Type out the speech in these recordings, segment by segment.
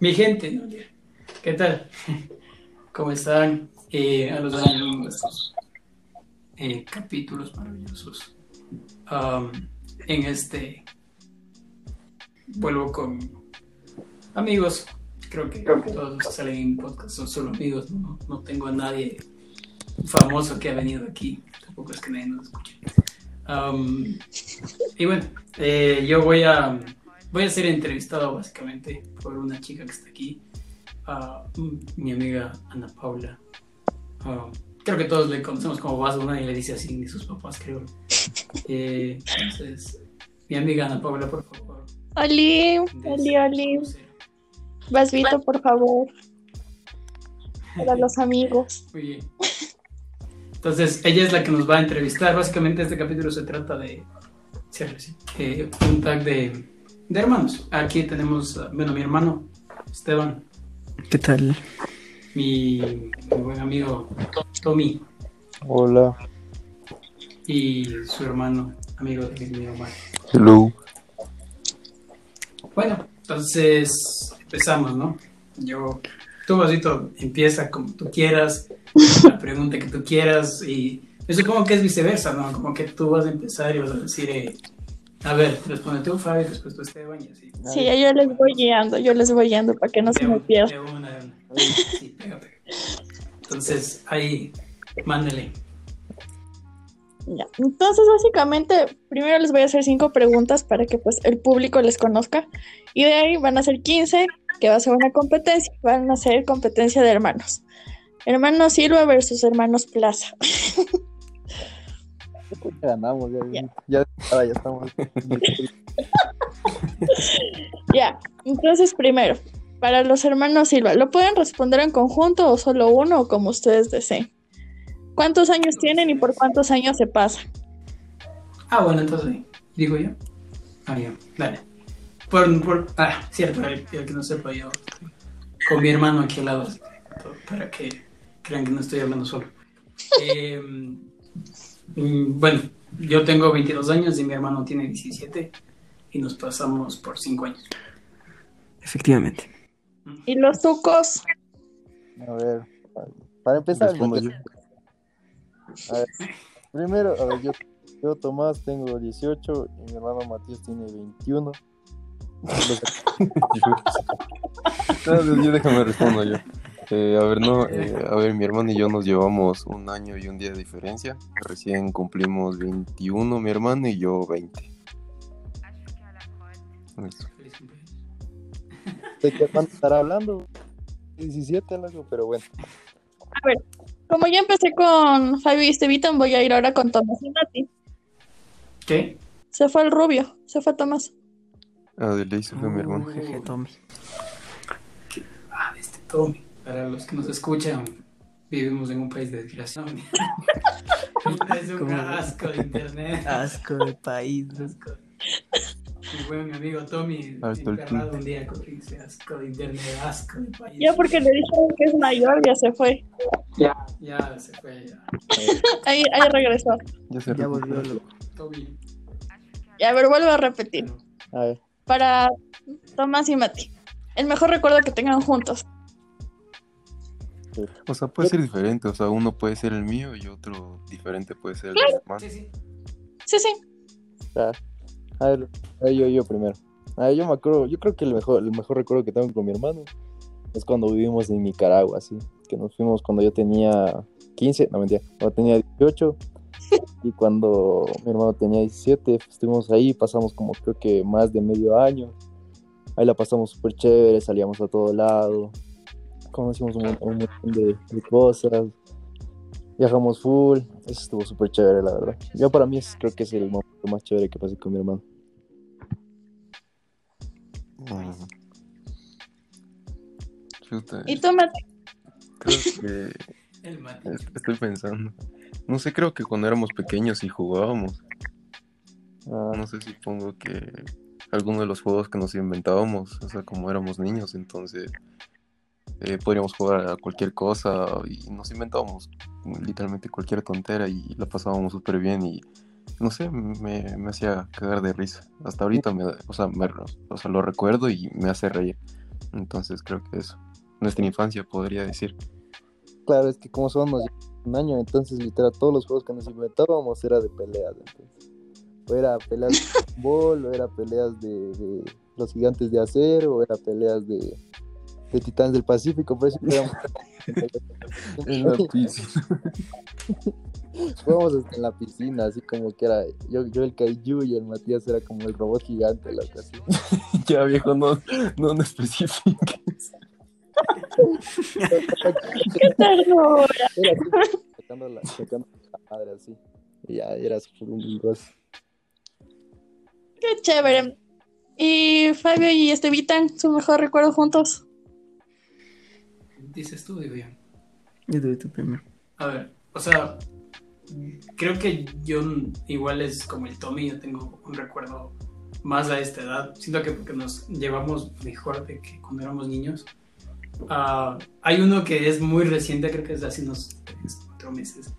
Mi gente, ¿no? ¿qué tal? ¿Cómo están? Eh, a los de estos eh, capítulos maravillosos. Um, en este vuelvo con amigos. Creo que todos los que salen en podcast son solo amigos. No, no tengo a nadie famoso que ha venido aquí. Tampoco es que nadie nos escuche. Um, y bueno, eh, yo voy a voy a ser entrevistado básicamente por una chica que está aquí, uh, mi amiga Ana Paula. Uh, creo que todos le conocemos como Vaso, nadie le dice así, ni sus papás, creo. Eh, entonces, mi amiga Ana Paula, por favor. Oli, Oli, Oli. Vasito, por favor. Para los amigos. Muy bien. Entonces, ella es la que nos va a entrevistar. Básicamente, este capítulo se trata de. Eh, un tag de, de hermanos. Aquí tenemos, bueno, mi hermano, Esteban. ¿Qué tal? Mi, mi buen amigo Tommy. Hola. Y su hermano, amigo de mi Omar. Hello. Bueno, entonces empezamos, ¿no? Yo, tú, Vasito, empieza como tú quieras, la pregunta que tú quieras, y yo supongo que es viceversa, ¿no? Como que tú vas a empezar y vas a decir, eh, a ver, responde tú, Fabio, después tú, Esteban, y así. Sí, yo les voy guiando, yo les voy guiando para que no se me pierda. De de. Sí. Entonces, ahí, mándele. Ya. Entonces, básicamente, primero les voy a hacer cinco preguntas para que pues el público les conozca. Y de ahí van a ser 15, que va a ser una competencia. Van a ser competencia de hermanos. Hermanos Silva versus hermanos Plaza. Ya ganamos, ya, Ya. ya, ya, estamos. ya. Entonces, primero, para los hermanos Silva, ¿lo pueden responder en conjunto o solo uno o como ustedes deseen? ¿Cuántos años tienen y por cuántos años se pasan? Ah, bueno, entonces, digo yo. Ah, ya, dale. Por, por, ah, cierto, el, el que no sepa yo, con mi hermano aquí al lado, para que crean que no estoy hablando solo. Eh, bueno, yo tengo 22 años y mi hermano tiene 17 y nos pasamos por 5 años. Efectivamente. ¿Y los sucos? A ver, para- para empezar, Respondo yo. a ver, primero, a ver, yo, yo Tomás tengo 18 y mi hermano Matías tiene 21. Entonces, yo déjame respondo yo. Eh, a ver, no, eh, a ver, mi hermano y yo nos llevamos un año y un día de diferencia. Recién cumplimos 21, mi hermano y yo 20. Listo. Feliz cumpleaños. ¿De qué cuánto estará hablando? 17, loco, pero bueno. A ver, como ya empecé con Fabio y Estevitan, voy a ir ahora con Tomás y Mati. ¿Qué? Se fue el rubio, se fue Tomás. Ah, de ley se fue mi hermano. Jeje, Tommy. Ah, este Tommy. Para los que nos escuchan, vivimos en un país de desgraciados. es un ¿Cómo? asco de internet. Asco de país. Asco. Mi buen amigo Tommy, enterrado un día con ese asco de internet, asco de país. Ya porque le dijeron que es mayor, ya se fue. Ya, ya se fue, ya. Ahí, ahí regresó. Ya se Ya volvió loco. Tommy. Y a ver, vuelvo a repetir. A ver, Para Tomás y Mati. El mejor recuerdo que tengan juntos. O sea, puede ser diferente. O sea, uno puede ser el mío y otro diferente puede ser el de mi hermano. Sí, sí. Sí, sí. a ver, a ver, yo, yo primero. A ver, yo me acuerdo, yo creo que el mejor, el mejor recuerdo que tengo con mi hermano es cuando vivimos en Nicaragua, así. Que nos fuimos cuando yo tenía 15, no mentira, cuando tenía 18. Y cuando mi hermano tenía 17, estuvimos ahí, pasamos como creo que más de medio año. Ahí la pasamos súper chévere, salíamos a todo lado, conocimos un, mon- un montón de, de cosas, viajamos full, eso estuvo súper chévere, la verdad. Yo para mí es, creo que es el momento más chévere que pasé con mi hermano. Chuta, ¿Y tú, Mati? creo que El mate. estoy pensando. No sé, creo que cuando éramos pequeños y jugábamos. Ah, No sé si pongo que alguno de los juegos que nos inventábamos, o sea, como éramos niños, entonces eh, podríamos jugar a cualquier cosa y nos inventábamos literalmente cualquier tontera y la pasábamos súper bien y no sé, me, me hacía cagar de risa. Hasta ahorita, me, o, sea, me- o sea, lo recuerdo y me hace reír. Entonces creo que eso. Nuestra infancia podría decir. Claro, es que como llevamos un año, entonces literal todos los juegos que nos inventábamos era de peleas. Entonces. O era peleas de fútbol, o era peleas de, de los gigantes de acero, o era peleas de, de titanes del Pacífico. Por eso En la piscina. Jugábamos hasta en la piscina, así como que era yo, yo el Kaiju y el Matías era como el robot gigante, loco, así. ya viejo, no, no, no especifiques. ¡Qué ternura! Era así, sacando la, sacando la madre así. Y ya era súper un. ¡Qué chévere! Y Fabio y Estevitan, su mejor recuerdo juntos. Dices tú, digo yo. Yo doy tu primero. A ver, o sea, creo que yo igual es como el Tommy, yo tengo un recuerdo más a esta edad. Siento que porque nos llevamos mejor de que cuando éramos niños. Ah, hay uno que es muy reciente, creo que es de hace unos tres, cuatro meses.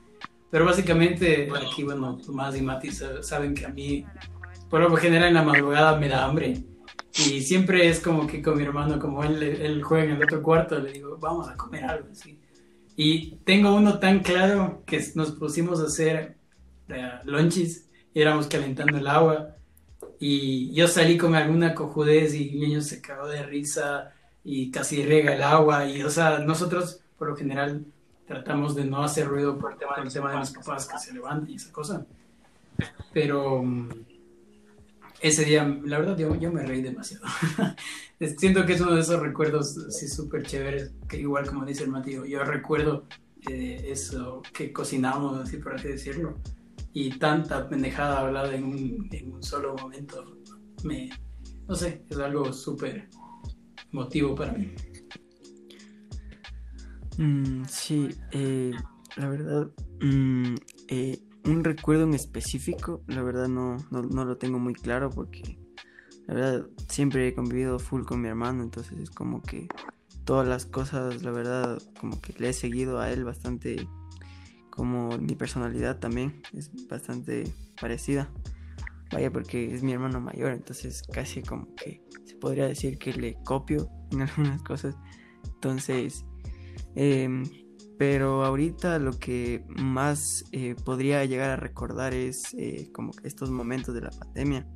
Pero básicamente aquí, bueno, Tomás y Mati sa- saben que a mí, por lo general en la madrugada me da hambre. Y siempre es como que con mi hermano, como él, él juega en el otro cuarto, le digo, vamos a comer algo así. Y tengo uno tan claro que nos pusimos a hacer eh, lonchis y éramos calentando el agua. Y yo salí con alguna cojudez y el niño se cagó de risa y casi riega el agua. Y, o sea, nosotros por lo general tratamos de no hacer ruido por el tema, por el tema de mis papás que se levanten y esa cosa. Pero mm, ese día, la verdad, yo, me reí demasiado. Siento que es uno de esos recuerdos así súper chéveres, que igual como dice el Matío, yo recuerdo eh, eso que cocinamos, así por así decirlo, y tanta pendejada hablada en un, en un solo momento, me, no sé, es algo súper emotivo para mí. Mm, sí, eh, la verdad, mm, eh, un recuerdo en específico, la verdad no, no, no lo tengo muy claro porque la verdad siempre he convivido full con mi hermano, entonces es como que todas las cosas, la verdad, como que le he seguido a él bastante, como mi personalidad también es bastante parecida. Vaya, porque es mi hermano mayor, entonces casi como que se podría decir que le copio en algunas cosas. Entonces, Em, pero ahorita lo que más eh, podría llegar a recordar es eh, como que estos momentos de la pandemia.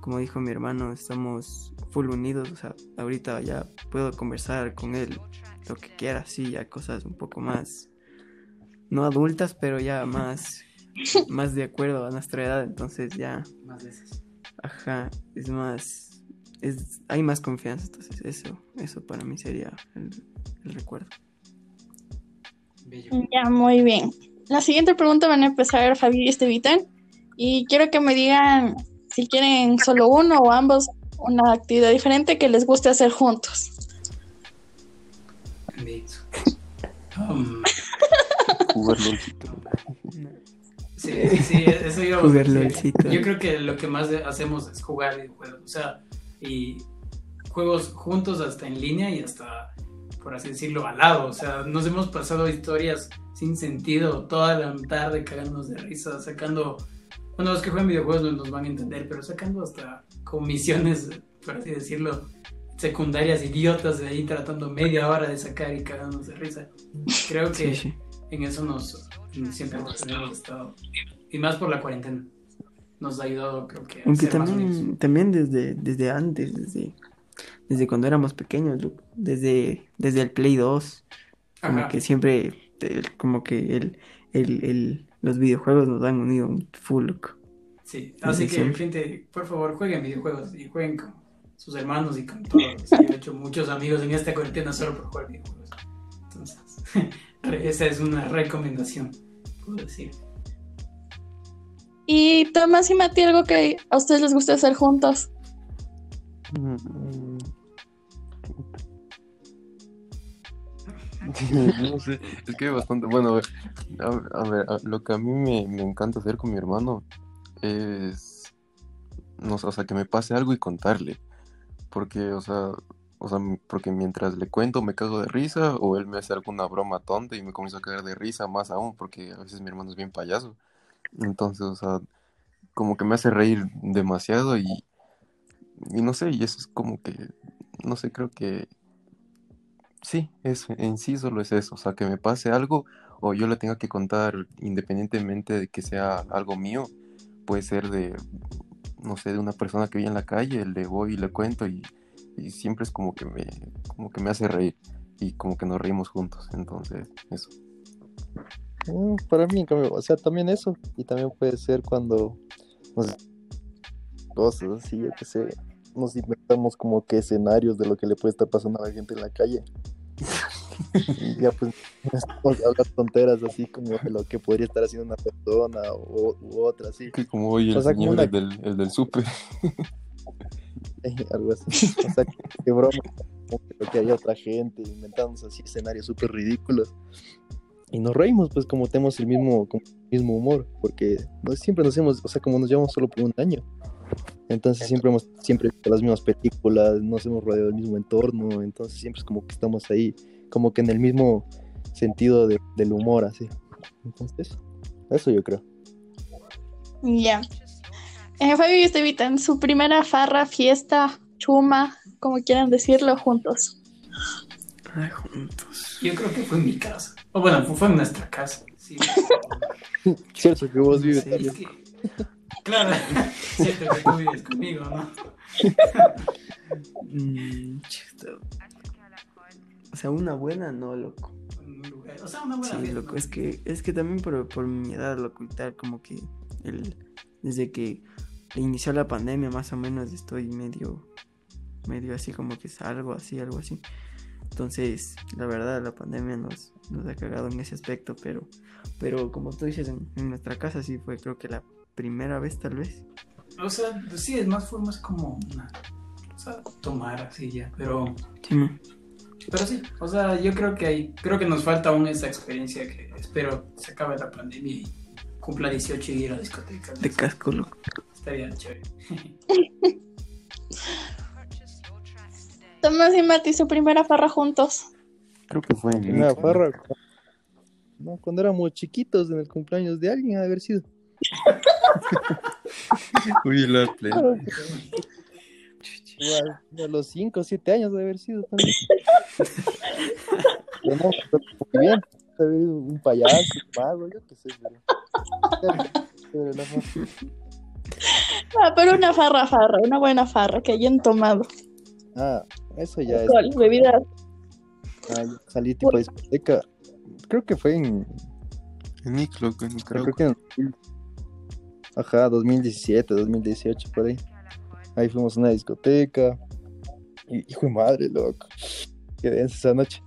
Como dijo mi hermano, estamos full unidos. O sea, ahorita ya puedo conversar con él lo que quiera, sí, ya cosas un poco más, no adultas, pero ya más, más de acuerdo a nuestra edad. Entonces ya, Más veces. ajá, es más, es, hay más confianza. Entonces eso, eso para mí sería el, el recuerdo. Bello. Ya, muy bien. La siguiente pregunta van a empezar Fabio y Estevitan. Y quiero que me digan si quieren solo uno o ambos una actividad diferente que les guste hacer juntos. Bendito. Um. Sí, sí, eso iba a Jugar. LOLcito. Yo creo que lo que más hacemos es jugar videojuegos. O sea, y juegos juntos hasta en línea y hasta, por así decirlo, al lado. O sea, nos hemos pasado historias sin sentido toda la tarde cagándonos de risa, sacando. Bueno, los que juegan videojuegos no nos van a entender, pero sacando hasta comisiones, por así decirlo, secundarias idiotas de ahí tratando media hora de sacar y cagándonos de risa. Creo que Sí, sí. en eso nos siempre hemos hemos estado y más por la cuarentena nos ha ayudado creo que Aunque también, también desde, desde antes, desde, desde cuando éramos pequeños, loco, desde, desde el Play 2, como Ajá. que siempre, el- como que el, el, el- los videojuegos nos han unido un full, loco. sí así desde que siempre. gente por favor jueguen videojuegos y jueguen con sus hermanos y con todos yo he hecho muchos amigos en esta cuarentena solo por jugar videojuegos entonces esa es una recomendación puedo decir Y Tomás y Mati, algo que a ustedes les guste hacer juntos. Mm. No sé, es que bastante, bueno, a ver, lo que a mí me, me encanta hacer con mi hermano es, no o sea, que me pase algo y contarle, porque, o sea, o sea, porque mientras le cuento me cago de risa o él me hace alguna broma tonta y me comienzo a cagar de risa más aún, porque a veces mi hermano es bien payaso, entonces, o sea, como que me hace reír demasiado y, y no sé, y eso es como que, no sé, creo que sí, es, en sí solo es eso, o sea, que me pase algo o yo le tenga que contar independientemente de que sea algo mío, puede ser de, no sé, de una persona que vive en la calle, le voy y le cuento y, siempre es como que me, como que me hace reír y como que nos reímos juntos, entonces eso. Mm, Para mí, o sea, también eso. Y también puede ser cuando cosas así, yo que sé, nos inventamos como que escenarios de lo que le puede estar pasando a la gente en la calle. y ya pues hablar tonteras así como de lo que podría estar haciendo una persona o, u otra así. Que como hoy el O sea, como señor una- el del, el del súper. algo así. O sea, qué broma, como que lo que haya otra gente, inventamos así escenarios súper ridículos. Y nos reímos, pues como tenemos el mismo, como el mismo humor, porque no, siempre nos hemos, o sea, como nos llevamos solo por un año. Entonces siempre hemos siempre visto las mismas películas, nos hemos rodeado del mismo entorno, entonces siempre es como que estamos ahí, como que en el mismo sentido de- del humor, así. Entonces, eso yo creo. Ya. Eh, Fabio y Estevita, en su primera farra, fiesta, chuma, como quieran decirlo, juntos. Ay, juntos. Yo creo que fue en mi casa. O bueno, fue- en nuestra casa. Sí. Cierto que vos vives Sí. también. Es que, claro, siento que tú vives conmigo, ¿no? Mm. O sea, una buena no, loco. O sea, una buena Sí, loco, ¿no? es que, es que también por, por mi edad, loco, y tal, como que el, desde que inició la pandemia, más o menos, estoy medio, medio así como que salgo así, algo así. Entonces, la verdad, la pandemia nos, nos ha cagado en ese aspecto, pero, pero como tú dices, en, en nuestra casa sí fue, creo que la primera vez, tal vez. O sea, pues sí, es más formas como una. O sea, tomar así ya. Pero, Sí, man. pero sí, o sea, yo creo que hay, creo que nos falta aún esa experiencia que espero se acabe la pandemia y cumpla 18 y ir a discotecas. de casco, loco. Estaría chévere. Tomás y Mati, su primera farra juntos. Creo que fue en Una Nick, ¿no? farra. No, cuando éramos chiquitos en el cumpleaños de alguien, ha de haber sido. Uy, la plena. Igual, a los 5 o 7 años de haber sido también. Pero no, pero muy bien. Un payaso, un mago, yo qué sé, pero. Ah, pero una farra, farra, una buena farra que hayan tomado. Ah, eso ya es. Alcohol, bebidas. Ah, salí tipo de discoteca. Creo que fue en. En Nick, loco, en Nicaragua. Creo que en. Ajá, 2017, 2018, por ahí. Ahí fuimos a una discoteca. Y, hijo de madre, loco. Qué densa esa noche.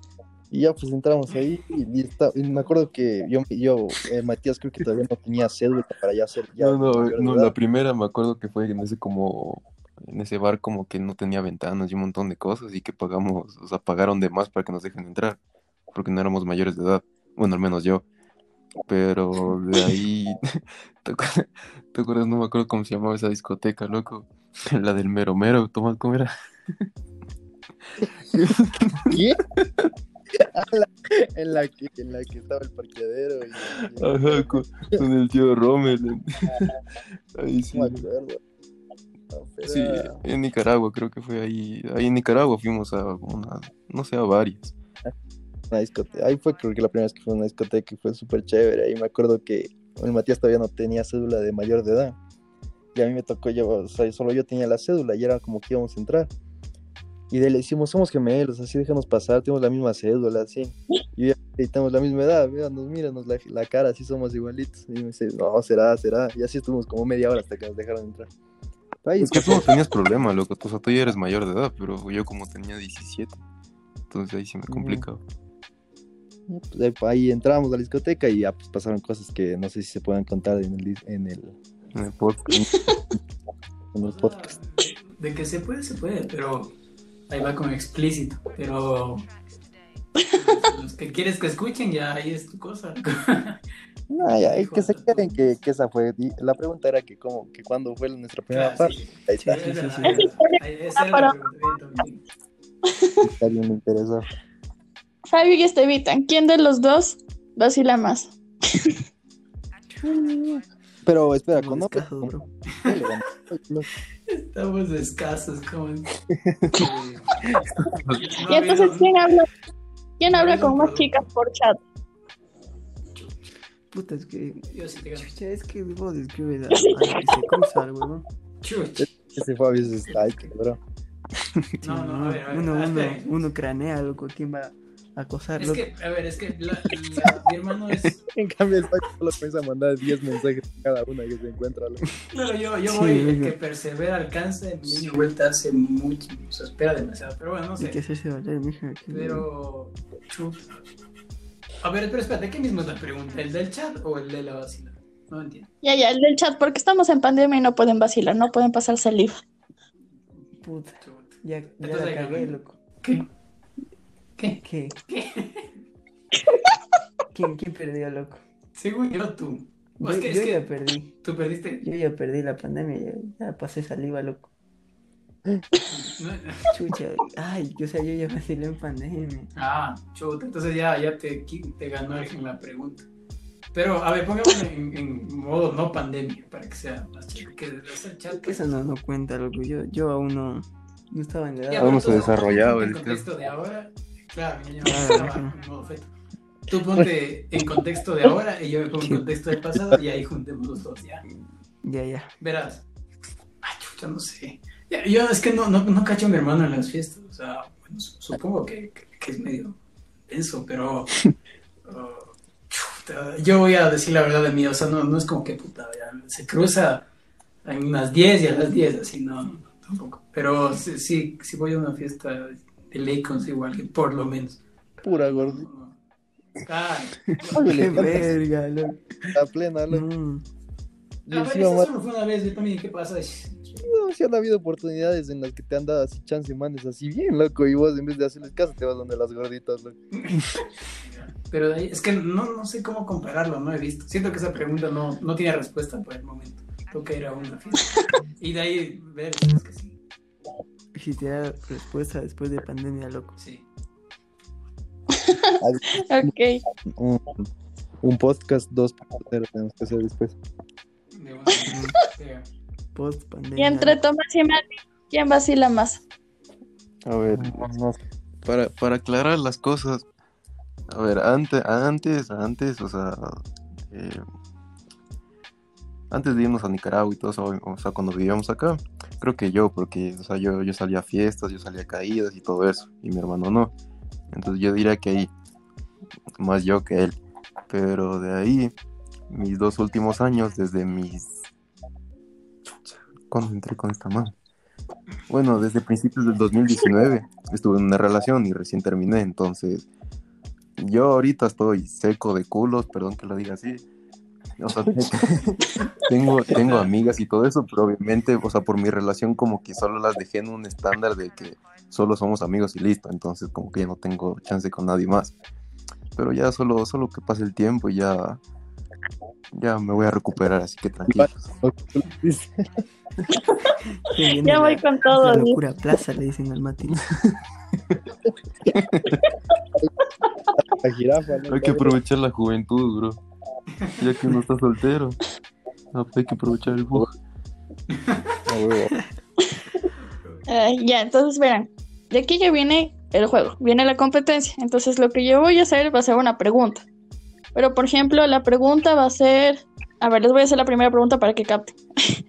Y ya pues entramos ahí y, y está- y me acuerdo que yo, yo eh, Matías creo que todavía no tenía cédula para ya ser ya No, no, no, la primera me acuerdo que fue en ese como, en ese bar como que no tenía ventanas y un montón de cosas y que pagamos, o sea, pagaron de más para que nos dejen entrar, porque no éramos mayores de edad, bueno, al menos yo, pero de ahí, ¿te acuerdas? ¿Te acuerdas? No me acuerdo cómo se llamaba esa discoteca, loco, la del mero mero, Tomás, ¿cómo era? ¿Qué? La- en, la que, en la que estaba el parqueadero y, y- Ajá, con, con el tío Rommel, ahí sí. no me acuerdo. No, pero Sí, en Nicaragua, creo que fue ahí. Ahí en Nicaragua fuimos a una, no sé, a varias. una discoteca. Ahí fue creo que la primera vez que fue a una discoteca y fue súper chévere. Ahí me acuerdo que el Matías todavía no tenía cédula de mayor de edad. Y a mí me tocó llevar, o sea, solo yo tenía la cédula y era como que íbamos a entrar. Y de le decimos, somos gemelos, así déjanos pasar, tenemos la misma cédula, así. Y, ya- tenemos la misma edad, véanos, míranos la, la cara, así somos igualitos. Y me dice, no, será, será. Y así estuvimos como media hora hasta que nos dejaron entrar. Es que tú no tenías problema, loco. O sea, tú ya eres mayor de edad, pero yo como tenía 17. Entonces ahí sí me complicaba. Pues ahí, entramos a la discoteca y ya pues, pasaron cosas que no sé si se pueden contar en el, en el, En el podcast. en el podcast. De que se puede, se puede, pero ahí va con explícito. Pero los que quieres que escuchen, ya ahí es tu cosa. No, ya, es que se de queden que, que esa fue. y La pregunta era que cómo, que cuándo fue nuestra primera Claro, parte. sí. Ahí Sí, está, es sí, es sí. verdad. Ahí- Esa era la pregunta. bien, también. si a alguien le interesó. Fabio y Estevitan, ¿quién de los dos vacila más? Pero espera, Como con descaso, bro. Estamos escasos, como. Y entonces, ¿quién habla? ¿Quién habla con más chicas por chat? Puta, es que. Yo sí te gano. Chucha, es que vos describes a, a que se cruza algo, ¿no? Chuch. Ese a veces like, bro. No, no, a ver, a ver. Uno, uno, esperen. uno cranea, loco. ¿Quién va acosarlo? Es que, a ver, es que la- la- mi hermano es. En cambio, el Paco solo piensa mandar 10 mensajes a cada una que se encuentra. Claro, yo, yo Sí, voy, el que persevera alcanza, mi mi vuelta hace mucho, o sea, espera demasiado, pero bueno, no Hay que sé. hacerse valer, mija. Pero, chuta. A ver, pero espérate, ¿qué mismo es la pregunta? ¿El del chat o el de la vacila? No entiendo. Ya, ya, el del chat, porque estamos en pandemia y no pueden vacilar, no pueden pasarse el. Puta, ya, ya Entonces, la cagué, loco. ¿Qué? ¿Qué? ¿Qué? ¿Quién, ¿Quién perdió, loco? Según yo, tú. Yo, es que, es yo que ya perdí. tú perdiste. Yo ya perdí la pandemia. Ya, ya pasé saliva, loco. Chucha. Ay, o sea, yo ya vacilé en pandemia. Ah, chuta, entonces ya, ya te, te ganó en la pregunta. Pero, a ver, pongámoslo en, en modo no pandemia, para que sea más chido. Que el chat. Eso no, no cuenta, loco. Yo, yo aún no, no estaba en la Ya, edad. pero Aún no se entonces, desarrollaba ponte el contexto de ahora, claro, yo Ah, estaba feto. Tú ponte en contexto de ahora y yo me pongo en contexto del pasado y ahí juntemos los dos, ya. Ya, ya. Verás. Ay, chucha, no sé. Ya, yo es que no, no, no cacho a mi hermano en las fiestas. O sea, bueno, su- supongo que, que- que es medio denso, pero. uh, chuta, yo voy a decir la verdad de mí. O sea, no, no es como que puta, ya, se cruza en unas 10 y a las 10, así, no, no, tampoco. Pero sí, sí, sí voy a una fiesta de ley consigo a alguien, por lo menos. Pura gordita, Oye, Qué verga, loco. la plena. loco. A Yo ver, mamá, solo fue una vez, yo también, ¿qué pasa? no, sí han habido oportunidades en las que te han dado así chance manes así bien, loco, y vos en vez de hacerles caso te vas donde las gorditas, loco. Pero de ahí, es que no, no sé cómo compararlo, no he visto. Siento que esa pregunta no, no tiene respuesta por el momento. Tengo que ir a una fiesta. Y de ahí ver si es que sí. Si te da respuesta después de pandemia, loco. Sí. Ok. Un, un podcast 2.0 tenemos que hacer después. Post Y pandemia. entre Tomás y Mati, ¿quién vacila más? A ver, para, para aclarar las cosas, a ver, antes, antes, antes, o sea, eh, antes de irnos a Nicaragua y todo eso, o sea, cuando vivíamos acá, creo que yo, porque, o sea, yo, yo salía a fiestas, yo salía a caídas y todo eso, y mi hermano no. Entonces yo diría que ahí, más yo que él. Pero de ahí, mis dos últimos años, desde mis... ¿Cuándo entré con esta mano? Bueno, desde principios del 2019 estuve en una relación y recién terminé, entonces yo ahorita estoy seco de culos, perdón que lo diga así. O sea, tengo, tengo amigas y todo eso, pero obviamente, o sea, por mi relación como que solo las dejé en un estándar de que solo somos amigos y listo, entonces como que ya no tengo chance con nadie más. Pero ya solo, solo que pase el tiempo y ya, ya me voy a recuperar, así que tranquilos. Ya la- voy con La todo. Luis. locura plaza, le dicen al Mati. La jirafa, ¿no? Hay que aprovechar la juventud, bro. Ya que uno está soltero. no, pues hay que aprovechar el bug. Ah, ya, entonces verán. De aquí ya viene el juego, viene la competencia. Entonces lo que yo voy a hacer va a ser una pregunta. Pero por ejemplo, la pregunta va a ser... A ver, les voy a hacer la primera pregunta para que capten.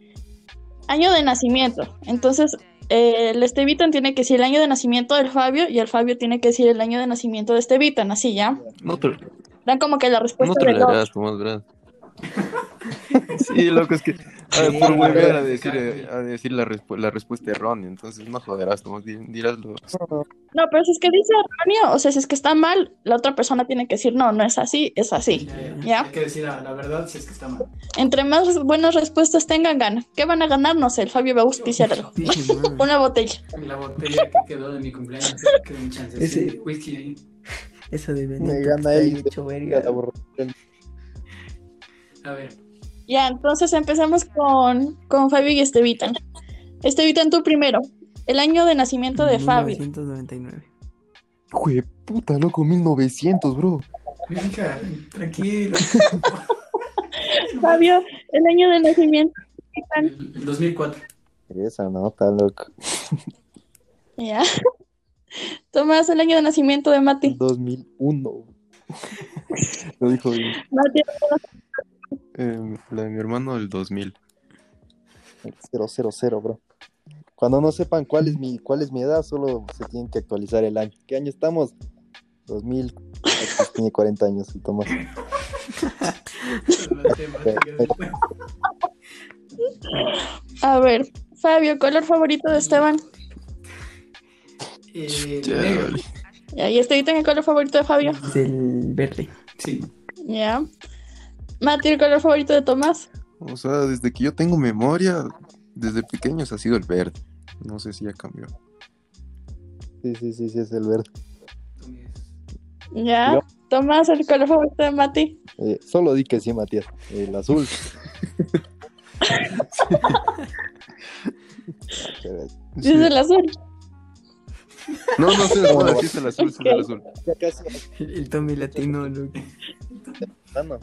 año de nacimiento. Entonces, eh, el Estevitan tiene que decir el año de nacimiento del Fabio y el Fabio tiene que decir el año de nacimiento de Estevitan, así ya. No te, Dan como que la no respuesta te de la los... harás, Tomás, ¿verdad? Sí, loco, es que a ver, por volver a decir, eh, a decir la, respu- la respuesta errónea, entonces no joderás, Tomás, di- dirás lo... No, pero si es que dice erróneo, o sea, si es que está mal, la otra persona tiene que decir, no, no es así, es así. Ya, ya. ¿Ya? Hay que decir la, la verdad si es que está mal. Entre más buenas respuestas tengan, gana. ¿Qué van a ganar? No sé, el Fabio va a auspiciar algo. Una botella. La botella que quedó de mi cumpleaños, que un chance. Ese- Sí, whisky ahí. Eso de Me Benito. gana está él. A ver. Ya, entonces empezamos con, con Fabio y Estevitan. Estevitan, tú primero. El año de nacimiento de Fabio. 1999. Jue puta, loco, 1900, bro. Mija, tranquilo. Fabio, el año de nacimiento de Estevitan. El, el 2004. Esa nota, loco. Ya. Tomás, el año de nacimiento de Mati. 2001. Lo dijo bien. Mati, Eh, la de mi hermano, el 2000. 000, bro. Cuando no sepan cuál es mi cuál es mi edad, solo se tienen que actualizar el año. ¿Qué año estamos? 2000. Pues tiene 40 años el Tomás. A ver, Fabio, color favorito de Esteban. Eh, negro. Ya, ¿y Estevita en el color favorito de Fabio? Del verde. Sí. Ya. Mati, el color favorito de Tomás. O sea, desde que yo tengo memoria, desde pequeños ha sido el verde. No sé si ya cambió. Sí, sí, sí, sí, es el verde. Ya. Yo. Tomás, el color favorito de Mati. Eh, solo di que sí, Matías. El azul. Dice el azul. No, no sé, no, sí es el azul, sí es el azul. El, el Tommy latino, loco. Ah, no.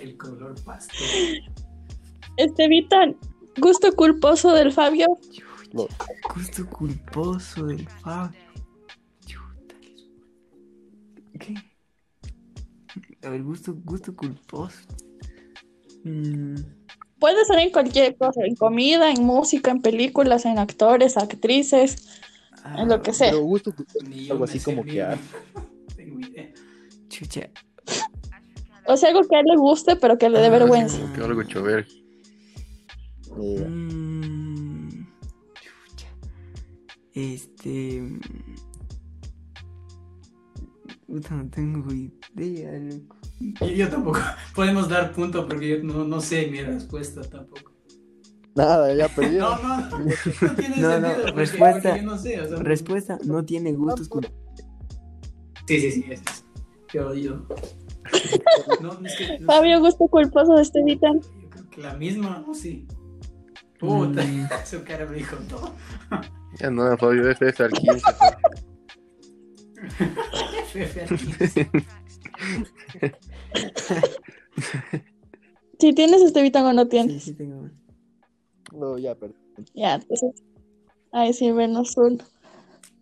El color pastel. Estevita, gusto culposo del Fabio. Lo- Gusto culposo del Fabio. ¿Qué? A ver, gusto, gusto culposo. Mm, Puede ser en cualquier cosa, en comida, en música, en películas, en actores, actrices, ah, en lo que sea. Pero gusto algo me así como que ah, Tengo idea. Chucha. O sea, algo que a él le guste, pero que le dé Ah, vergüenza. Como que algo chover. eh, Mm, chucha. Este. Puta, no tengo idea, loco. Yo, yo tampoco. Podemos dar punto porque yo no, no sé mi respuesta tampoco. Nada, ya perdí. No, no, no, no tiene No, no, sentido. porque- respuesta- yo no sé. o sea, Respuesta: no tiene gustos. Sí, sí, sí, es. Yo, yo. No, es que. no Fabio, gusto culposo de. Yo creo que la misma, ¿no? Sí. Puta, Mm. su cara me dijo todo. Ya no, Fabio, FF al 15. Jefe, aquí. Si tienes Estevita o no Sí, tienes. sí, tengo. No, ya perdí. Ya, entonces. Ahí sí, menos uno.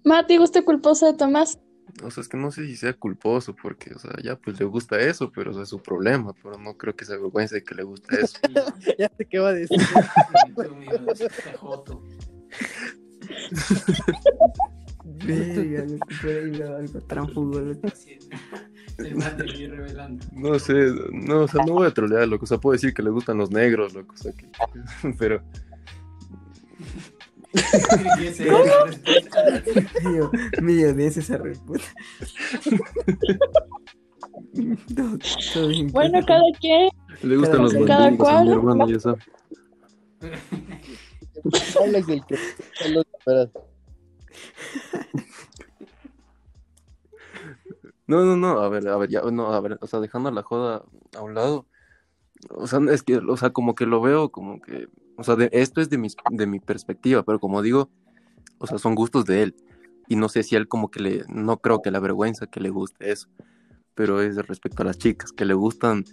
Mati, gusto culposo de Tomás. O sea, es que no sé si sea culposo, porque, o sea, ya pues le gusta eso, pero o sea, es su problema, pero no creo que sea vergüenza de que le gusta eso. Ya sé qué va a decir. Ahí algo tránfugo, me iba revelando. No sé, no, o sea, no voy a trolear, loco, o sea, puedo decir que le gustan los negros, loco, o sea, que... pero... Mío, mío, de esa respuesta. bien. Bueno, cada quien. Le gustan los Cada a cual. mi hermano, ya sabes. Hablas del que. No, no, no, a ver, a ver, ya, no, a ver, o sea, dejando la joda a un lado, o sea, es que, o sea, como que lo veo como que, o sea, de- esto es de, mis, de mi perspectiva, pero como digo, o sea, son gustos de él, y no sé si él como que le, no creo que la vergüenza que le guste eso, pero es respecto a las chicas, que le gustan,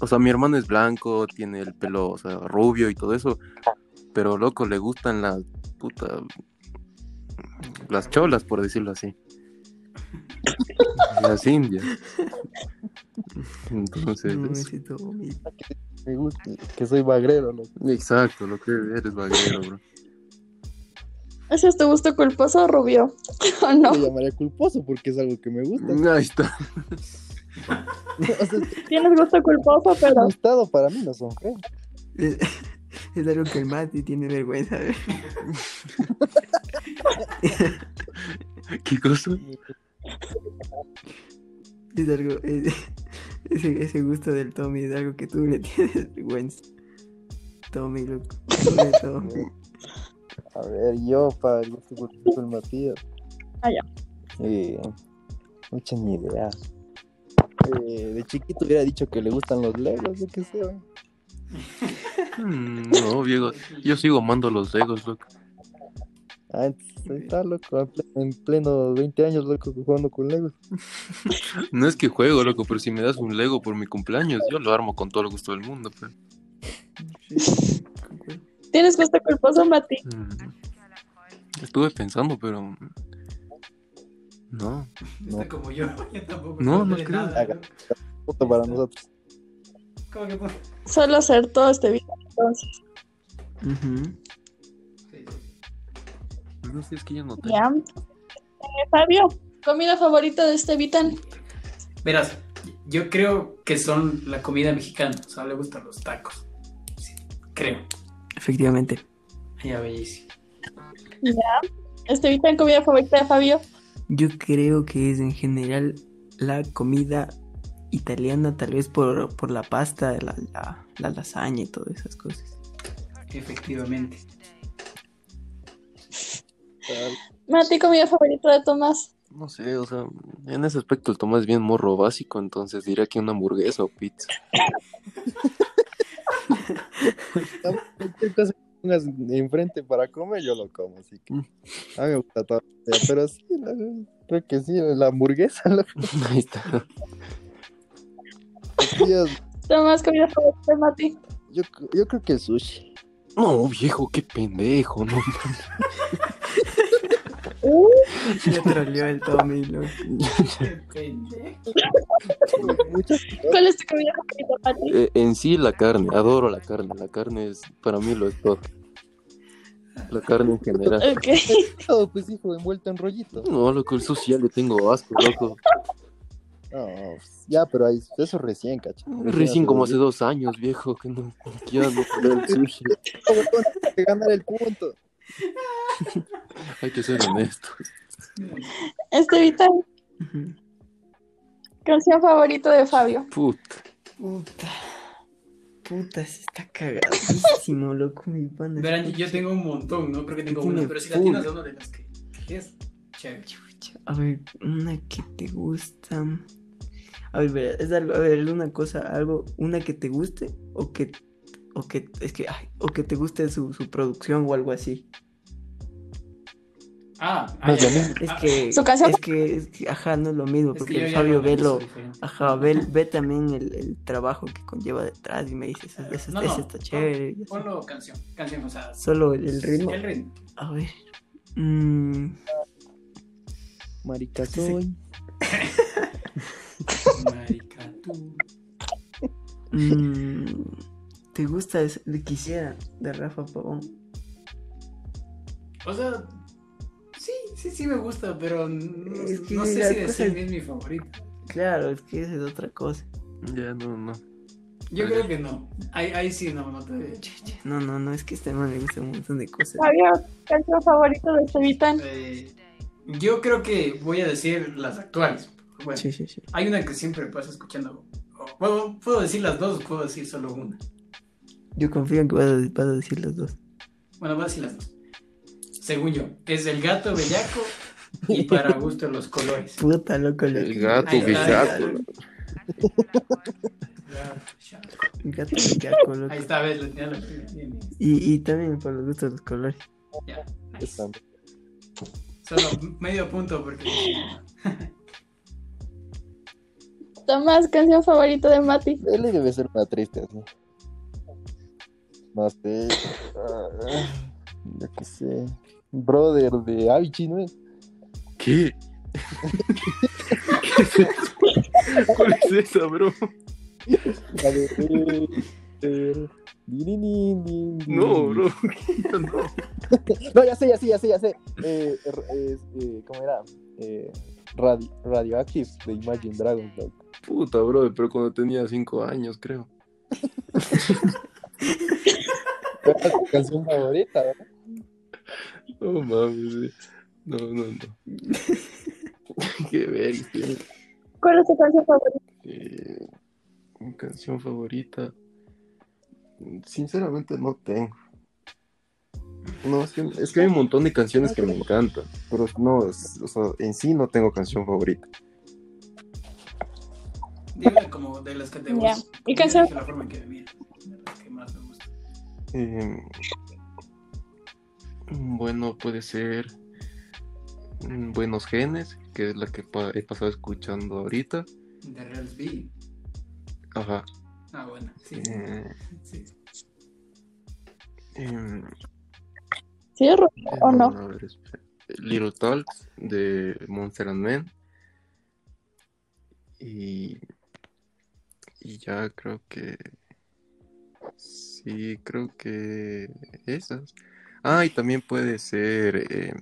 o sea, mi hermano es blanco, tiene el pelo, o sea, rubio y todo eso, pero loco, le gustan las, puta, las cholas, por decirlo así. Las indias. Entonces, No, bien. me gusta. Que soy bagrero, loco. exacto, lo que eres vaguero, bro. ¿Ese es tu gusto culposo, Rubio? ¿O no? Lo llamaría culposo porque es algo que me gusta. Ahí está. O sea, Tienes gusto culposo, pero gustado para mí no son feos. Es, es algo que el Mati tiene vergüenza. ¿Qué cosa? Es algo. es- ese, ese gusto del Tommy es algo que tú le tienes vergüenza. Tommy, loco. Tommy. A ver, yo para el gusto culposo del Matías. Ah, ya. Eh, mucha ni idea. Eh, de chiquito hubiera dicho que le gustan los legos, yo qué sé, güey. Mm, No, viejo. Yo sigo amando los legos, loco. Ah, entonces ahí está, loco, en pleno, en pleno 20 años, loco, jugando con legos. No es que juego, loco, pero si me das un lego por mi cumpleaños, yo lo armo con todo el gusto del mundo, pues. Sí, concuerdo. tienes gusto culposo, Mati. Mm. Estuve pensando, pero No, Está No. como yo, yo tampoco. No, no creo. nada. Para nosotros. ¿Cómo que por- Solo hacer todo este video entonces. No sé, es que yo no tengo. Ya. Eh, Fabio, comida favorita de este Vitan. Verás, yo creo que son la comida mexicana. O sea, le gustan los tacos. Sí, creo. Efectivamente. Ya, bellísimo. Este Vitan, comida favorita de Fabio. Yo creo que es en general la comida italiana, tal vez por, por la pasta, la, la, la lasaña y todas esas cosas. Efectivamente. Mati, comida favorita de Tomás. No sé, o sea, en ese aspecto el Tomás es bien morro básico, entonces diría que una hamburguesa o pizza. Cualquier cosa que pongas enfrente para comer, yo lo como, así que. A mí me gusta todo. Pero sí, la- creo que sí, la hamburguesa. La... Ahí está. Tomás, comida favorita de Mati. yo, yo creo que el sushi. No, viejo, qué pendejo, no. Uh, Le troleó el Tommy, ¿Cuál es tu comida favorita, Mati? Eh, en sí la carne, adoro la carne, la carne es, para mí lo es todo. La carne en general. Ok. todo, pues hijo, envuelto en rollito. No, loco, el sushi ya le tengo asco, loco. Pues, ya, pero ahí, eso recién, cacho. Recién como hace dos años, viejo, que no ya no quiero el sushi. Hay ganar el punto. Hay que ser honesto. Este Vitan, Ujú. canción favorita de Fabio. Puta. Puta. Puta, sí está cagadísimo, loco, mi pana. Verán, yo tengo un montón, no creo que tengo una, pero si la tienes una de las que es chévere. A ver, una que te gusta. A ver, es algo, a ver, una cosa, algo, una que te guste o que, o que, es que, ay, o que te guste su, su producción o algo así. Ah, No es lo ya. mismo. Es Ah, que, ¿Su canción? es que, es que, ajá, no es lo mismo, es porque que Fabio ve lo, ajá, ve, ve también el, el trabajo que conlleva detrás y me dice, eso, eso, No, eso no, está chévere. Ponlo canción, canción, o sea, Solo el, el ritmo. el ritmo. A ver. mm, Marica Sí, soy. Marica, tú. mm, ¿Te gusta ese- de quisiera de Rafa Pavón? O sea, sí, sí, sí me gusta, pero no, Es que no sé si decir es- es mi favorito. Claro, es que esa es otra cosa. Ya, no, no. Yo creo que no. Ahí, ahí sí no, no te No, no, no, es que este man le gusta un montón de cosas. Fabio, canción favorita de este Vitan. Eh, yo creo que voy a decir las actuales. Bueno, Sí, sí, sí. hay una que siempre paso escuchando. Bueno, puedo decir las dos o puedo decir solo una. Yo confío en que vas a, vas a decir los dos. Bueno, voy a decir las dos. Según yo, es el gato bellaco y para gusto los colores. Puta, loco. El gato bellaco. El gato bellaco, loco. Ahí está, ves, lo tenía la. Y, y también por los gustos de los colores. Ya, nice. Solo medio punto porque. Tomás, canción favorita de Mati. Él debe ser una triste así. No sé. ah, Yo qué sé. Brother de Avicii, ¿no es? ¿Qué? ¿Qué es eso? ¿Cuál es esa, bro? De. eh, eh. No, bro. No. No, ya sé, ya sé, ya sé, ya sé. Eh, eh, ¿Cómo era? Radio, Radioactive de Imagine Dragons. Puta, bro, pero cuando tenía cinco años, creo. Era tu canción favorita, ¿verdad? No mames. No, no, no. Qué bestia. ¿Cuál es tu canción favorita? Eh, mi canción favorita. Sinceramente no tengo. No, es que, es que hay un montón de canciones que me encantan, pero no, es- o sea, en sí no tengo canción favorita. Dime como de las que te gustan. ¿Y canción? dije La forma en que me Eh, bueno, puede ser mm, Buenos Genes, que es la que pa- he pasado escuchando ahorita. De Reals B. Ajá. Ah, bueno, sí. Eh, sí. em, ¿Sí, Rubio, eh, o no? A ver. Little Talks de Monster and Men. Y, y ya creo que... Sí, creo que esas. Ah, y también puede ser... eh,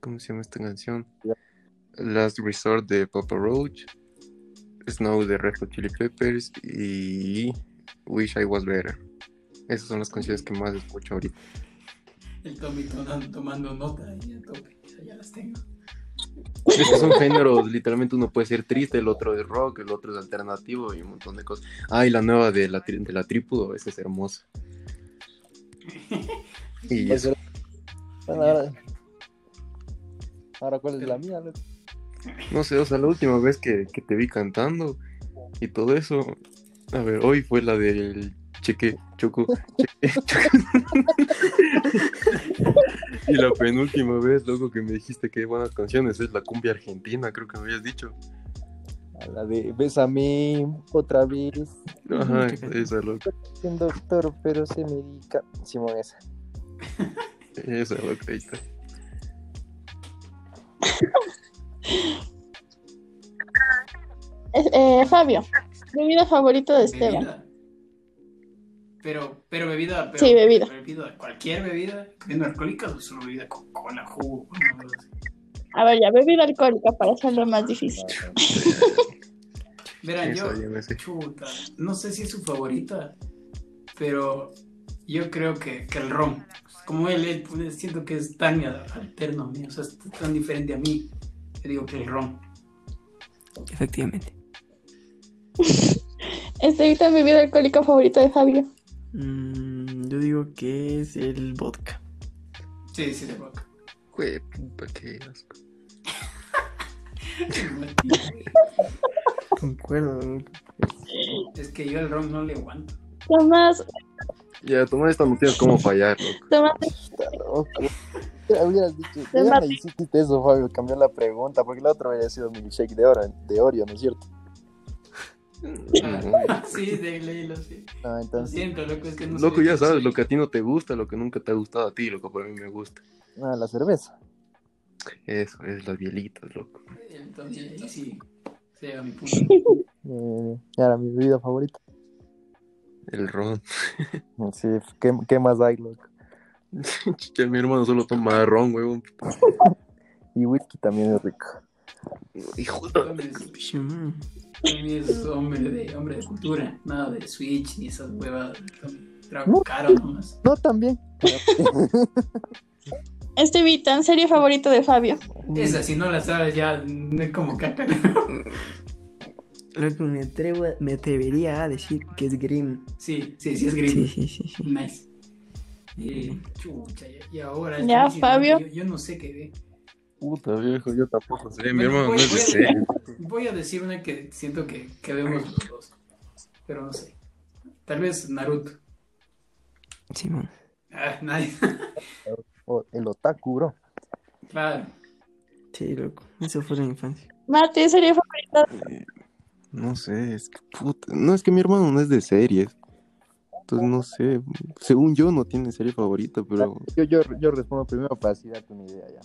¿Cómo se llama esta canción? Last Resort de Papa Roach. Snow de Red Hot Chili Peppers y Wish I Was Better. Esas son las canciones que más escucho ahorita. El Tommy tomando, nota ahí a tope. Ya las tengo. Es que son géneros, literalmente uno puede ser triste, el otro es rock, el otro es alternativo y un montón de cosas. Ah, y la nueva de la, tri- de la Trípudo, esa es hermosa. Y Pues, eso, Bueno, ahora, ahora, ¿cuál es la mía? no sé, o sea, la última vez que, que te vi cantando y todo eso, a ver, hoy fue la del cheque, choco, cheque, choco. y la penúltima vez, loco, que me dijiste que hay buenas canciones es la cumbia argentina, creo que me habías dicho. A La de Bésame otra vez. Ajá, esa, loco, Un doctor, pero se medica. Simón, esa. esa, loco, ahí está. Es- eh, Fabio, bebida favorito de Esteban. Pero, pero bebida. Pero, Sí, bebida. bebida. Cualquier bebida. ¿Bebida alcohólica o solo bebida Coca-Cola, jugo? no, no sé. A ver, ya, bebida alcohólica para hacerlo más difícil. Verán, yo. Chuta, no sé si es su favorita, pero yo creo que, que el ron. Como él, él, pues, siento que es tan alterno a mí, o sea, es tan diferente a mí. Yo digo que el ron. Efectivamente. Esteban, bebida alcohólica favorita de Fabio. Mm, yo digo que es el vodka. Sí, sí, de boca. Jue puta, qué asco. Concuerdo. Es que yo el ron no le aguanto. Tomás, Ya, toma esta, no tienes cómo fallar, loco. Tomás, Ok. Ya Hubieras dicho, Te ya me hiciste eso, Fabio, cambió la pregunta, porque la otra habría sido milkshake de Oreo, de Oreo, ¿no es cierto? Ah, sí, de leílo, sí. Lo entonces, siento, loco, es que no Loco, ya sabes, lo que a ti no te gusta, lo que nunca te ha gustado a ti, loco, pero a mí me gusta. ah, la cerveza. Eso, es las bielitas, loco. Entonces, ahí sí, se llega a mi punto. Eh, era mi bebida favorita. El ron. Sí, ¿qué, qué más hay, loco? Chicha, mi hermano solo toma ron, huevón. Y whisky también es rico. Hijo Mm. Tommy es hombre de, hombre de cultura, nada de Switch ni esas huevas. Trago caro nomás. No, también. Estevitan, serie favorita de Fabio. Esa, si no la sabes, ya no es como caca. Loco, me, atrevo, a- me atrevería a decir que es Grimm. Sí, sí, sí es Sí, gringo. sí, sí, sí. Nice. Y, chucha, y, ahora. Ya, Fabio. Yo, yo no sé qué ve. Puta viejo, yo tampoco sé. Mi hermano no voy- es de voy a- serio. Voy a decir una que siento que, que vemos los dos. Pero no sé. Tal vez Naruto. Simón. Ah, nadie. O el otaku, bro. claro. Sí, loco. Eso fue la infancia. Mate, serie favorita. No sé, es que puta. No, es que mi hermano no es de series. Entonces no sé. Según yo no tiene serie favorita, pero. Yo, yo, yo respondo primero para así darte una idea ya.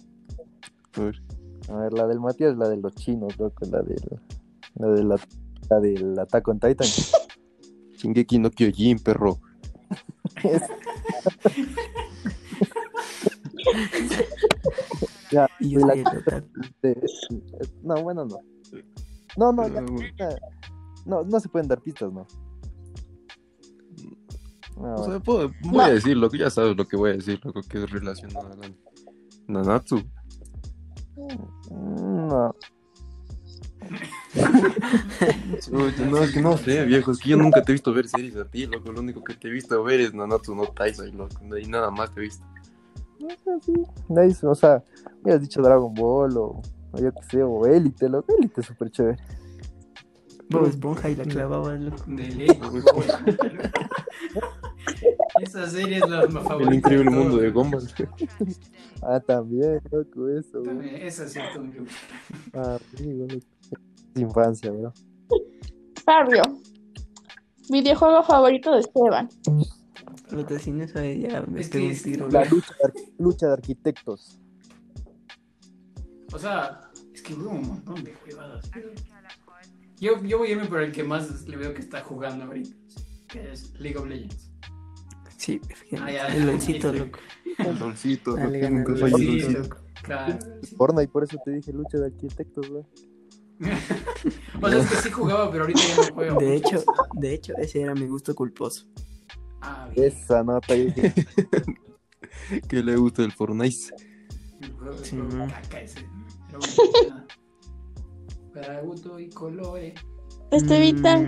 A ver. A ver, la del Matías es la de los chinos, loco. La del, la de la, la del Attack on Titan. Shingeki no Kyojin, perro. ya, Y de la- de- no, bueno, no. No, no, ya, No, ya. no, no se pueden dar pistas, no. Ah, O bueno. sea, puedo- voy a decir lo que ya sabes lo que voy a decir, lo que es relacionado a Nanatsu. Mm, no. No, es que no sé, viejo, es que yo nunca te he visto ver series a ti, loco. Lo único que te he visto ver es Nanatsu no Taizai, loco. Y nada más te he visto. No sé, sí. O sea, hubieras dicho Dragon Ball o, o yo qué sé, o Elite, loco. Elite es súper chévere. Bob Esponja y la clavaba, loco. De ley. Esa serie es la más favorita. El increíble mundo de Gumball. Ah, también, loco, eso, güey. También, Esa sí es un Ah, amigo, loco. Infancia, bro. Fabio. Videojuego favorito de Esteban. Lo que sin eso ya me Es que es- tiro. La lucha de, ar- lucha de arquitectos. O sea, es que hubo un montón de jugadas. pero Yo, yo voy a irme por el que más le veo que está jugando ahorita, que es League of Legends. Sí, Ah, ya. el loncito, loco. El Dale, loco, nunca el Sí, dolcito. loco, claro. Fortnite, por eso te dije lucha de arquitectos, güey. O sea, es que sí jugaba, pero ahorita ya no juego. De hecho, de hecho, ese era mi gusto culposo. Ah, bien. Esa nota, yo dije, Que le gusta el Fortnite. El juego- el Sí, no. caca ese. Pero bueno, nada. Para gusto y colores. Este Vita. Mm,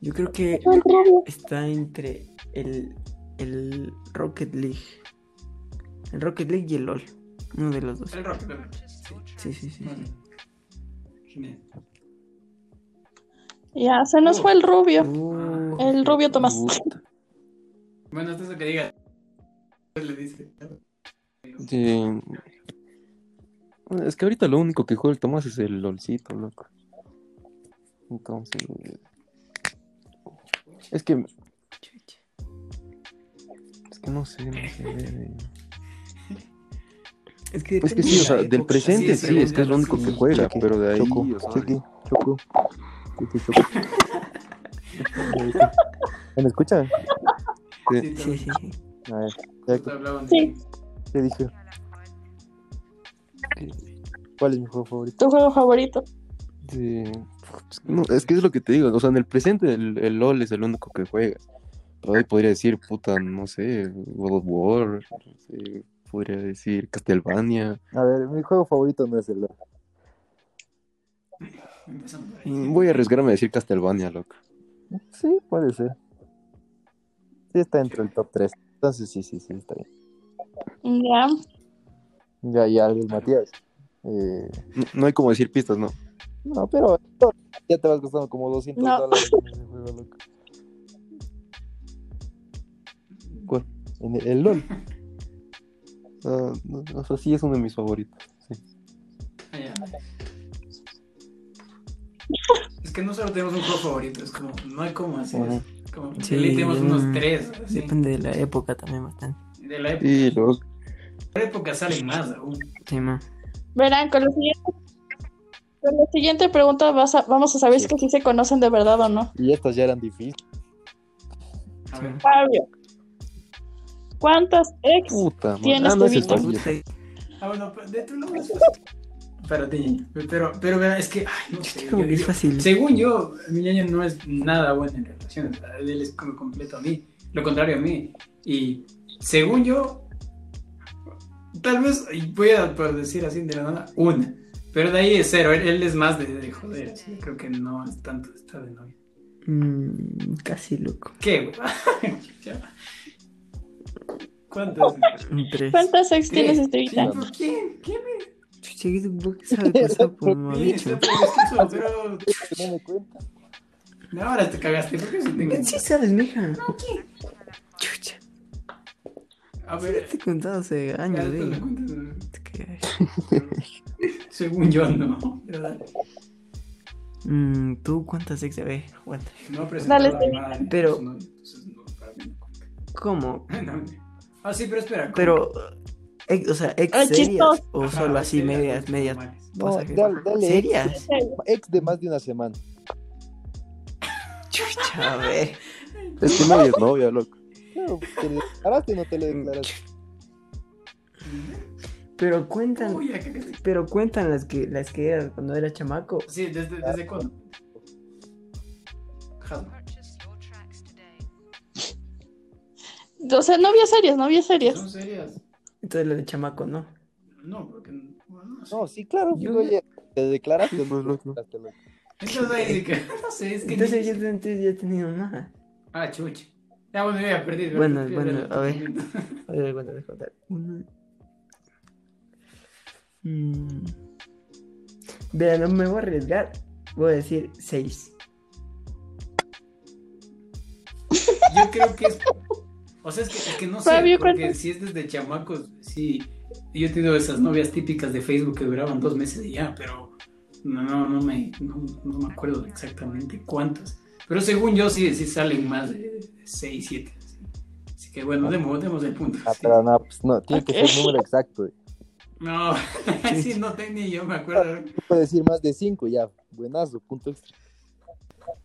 Yo creo que está entre el, el Rocket League. El Rocket League y el LOL. Uno de los dos. El rock, el rock. Sí. Sí, sí, sí. Bueno. Genial. Ya, se nos fue el rubio. Uh, El rubio Tomás. Puta. Bueno, hasta eso que diga. Le dice. Sí. Es que ahorita lo único que juega el Tomás es el LOLcito, loco. Entonces. Es que. Es que no sé, no sé. Es que, Es que sí, o sea, del época. presente sí, sí, es que es lo único que juega, Chucky, pero de ahí. Choco, o sea, Choco. Chucky, Choco. ¿Me escuchan? Sí, Sí, sí. A ver, ya que Sí. te dije. ¿Cuál es mi juego favorito? Tu juego favorito. Sí. Es que no, es que es lo que te digo, o sea, en el presente el, el LOL es el único que juega. Pero ahí podría decir, puta, no sé, God of War, no sé, podría decir Castlevania. A ver, mi juego favorito no es el LoL. Mm, Voy a arriesgarme a decir Castlevania, loco. Sí, puede ser. Sí, está dentro del top 3. Entonces, sí, sí, sí, está bien. Ya. Ya, ya, el Matías. Eh, No, no hay como decir pistas, ¿no? no, pero ya te vas gastando como 200 No. dólares en ese juego, loco. ¿Cuál? En el, el LOL. Ah, no, o sea, sí es uno de mis favoritos. sí. Ah. Es que no solo tenemos un juego favorito, es como, no hay como así. Es como, Sí, tenemos mm, unos tres, así. Depende de la época también bastante. De la época, de la época salen más aún. Sí, ma. Verán, con la siguiente, con la siguiente pregunta vas a- vamos a saber si que sí se conocen de verdad o no. Y estas ya eran difíciles. A ver. Fabio. ¿Cuántas ex? puta. Tienes Ah, no. Ah, bueno, pero de tu lado es fácil. Para ti, pero, pero es que, ay, no sé. Yo- fácil. Según yo, mi ñaño no es nada bueno en relaciones. Él es como completo a mí. Lo contrario a mí. Y según yo, tal vez, voy a por decir así de la nada, una. Pero de ahí es cero. Él, él es más de, de joder. así, creo que no es tanto de estar de novia. Mm, casi loco. ¿Qué. ¿Cuántas? Tres. ¿Cuántas ex ¿Qué? tienes, Sí, Vita? ¿por ¿Quién? ¿Quién me Chucha, ¿por qué sabe cosa está No me cuenta. ahora te cagaste. ¿Por qué se te Sí sabes, mija. Chucha, A ver, te he contado hace años, eh. Según yo, no. Pero dale. Mm, ¿Tú cuántas ex? A ver, aguanta. No Dale, a sí. nadie, Pero- no, entonces no, para mí no cuenta. ¿Cómo? Ah, sí, pero espera. ¿cómo? Pero, ex- o sea, ex Ay, serias o Ajá, solo así, serias, medias, medias. normales. No, dale, dale. ¿Serias? Ex de más de una semana. Chucha, a ver. Es que nadie es novia, loco. Claro, ¿te le declaraste o no te le declaraste? Pero cuentan, Uy, pero cuentan las que las que eras cuando era chamaco. Sí, ¿desde, desde cuándo? Jalo. O sea, novias serias, novias serias. ¿Son serias? Entonces la de chamaco, ¿no? No, porque. Bueno, no sé. No, sí, claro. Yo-. Oye, te declaraste. Loco. declaraste, loco. Entonces. No sé, es que. Entonces yo, entonces ya he tenido más. Ah, chucha. Ya, bueno, ya perdí. Bueno, bueno, a ver. A ver, bueno, deja contar. Una. Mm. Vean, no me voy a arriesgar. Voy a decir seis. Yo creo que es. O sea, es que, es que no sé. Fabio, porque si es desde chamacos, sí. Yo he tenido esas novias típicas de Facebook que duraban dos meses y ya, pero. No, no, no me, no, no me acuerdo exactamente cuántas. Pero según yo, sí, sí salen más de 6, 7. Así que bueno, demos, demos el punto. Ah, sí. pero no, pues no, tiene que ser el número exacto. güey. No, sí, no tenía, yo me acuerdo. Puedo decir más de cinco, ya. Buenazo, punto extra.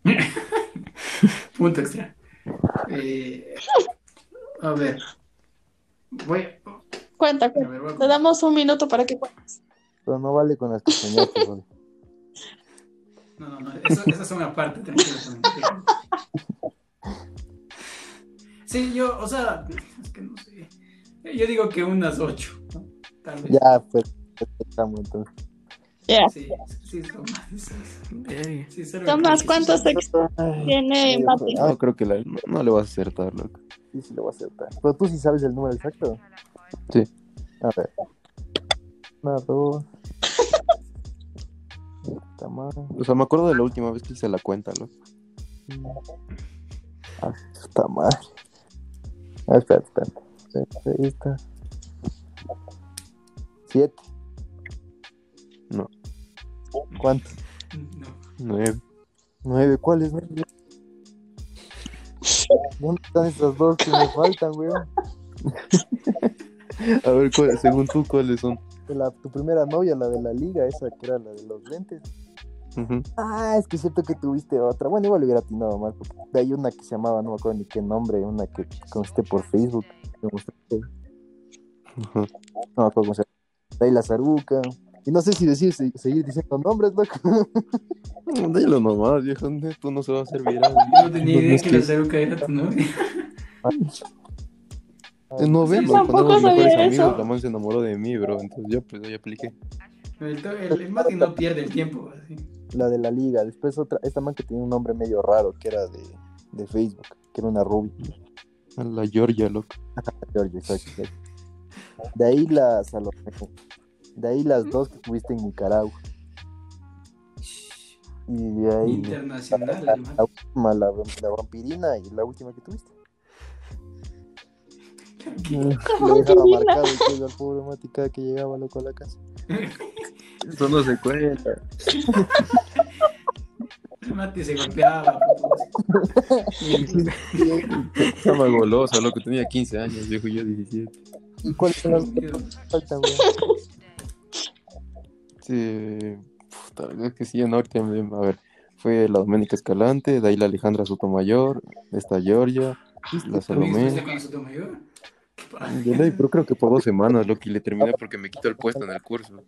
Punto extra. Eh, a ver. Voy. Cuenta, A cuenta. ver, voy a- Te damos un minuto para que cuentes. Pero no vale con las castañetas, güey. No, no, no. Eso, esas son aparte, tranquilo. tranquilo. Sí, yo, o sea, es que no sé. Yo digo que unas ocho, ¿no? Tal vez. Ya, pues, estamos entonces. Sí, sí, son más. sí, Tomás, ¿cuántos tiene Sí, Mati? No, creo que la- no, no le vas a acertar, loco. Sí, sí, lo voy a aceptar. Pero tú sí sabes el número exacto. Sí. A ver. Una, dos. Puta madre. O sea, me acuerdo de la última vez que hice la cuenta. Ah, puta madre. Ah, espera, espera. Espera, Ahí está. Siete. No. ¿Cuánto? No. Nueve. Nueve. ¿Cuáles nueve? ¿Dónde están esas dos que me faltan, weón? A ver, ¿cuál- según tú, ¿cuáles son? La- tu primera novia, la de la liga, esa que era la de los lentes. Ah, es que es cierto que tuviste otra. Bueno, igual hubiera atinado más. Porque ahí una que se llamaba, no me acuerdo ni qué nombre, una que conste por Facebook. me mostraste. Ajá. No me acuerdo cómo se llama. De ahí la Zaruca. Y no sé si decir, se- seguir diciendo nombres, loco. Dilo nomás, viejo, esto no se va a hacer viral. Yo no tenía idea es que la Zaruca era tu novia. En Tampoco cuando éramos mejores amigos, eso. la man se enamoró de mí, bro. Entonces yo, pues, ahí apliqué. El, el, el Mati no pierde el tiempo. Así. La de la liga. Después otra, esta man que tenía un nombre medio raro, que era de, de Facebook, que era una Ruby. A la Georgia, loco. Georgia, exacto, exacto. De ahí las. De ahí las dos que tuviste en Nicaragua. Y de ahí Internacional, la, última, la, la vampirina y la última que tuviste. Le dejaba marcado el al pobre Mati cada que llegaba loco a la casa. Eso no se cuenta. Mati se golpeaba. Estaba golosa, loco. Tenía 15 años, viejo, yo 17. ¿Y cuáles son las que faltan, güey? Sí, puta, la es que sí, en norte, a ver, fue la Doménica Escalante, de ahí la Alejandra Sotomayor, esta Georgia, la ¿También estuviste Salomé. con Sotomayor? De ley, pero creo que por dos semanas, loco, y le terminé porque me quitó el puesto en el curso.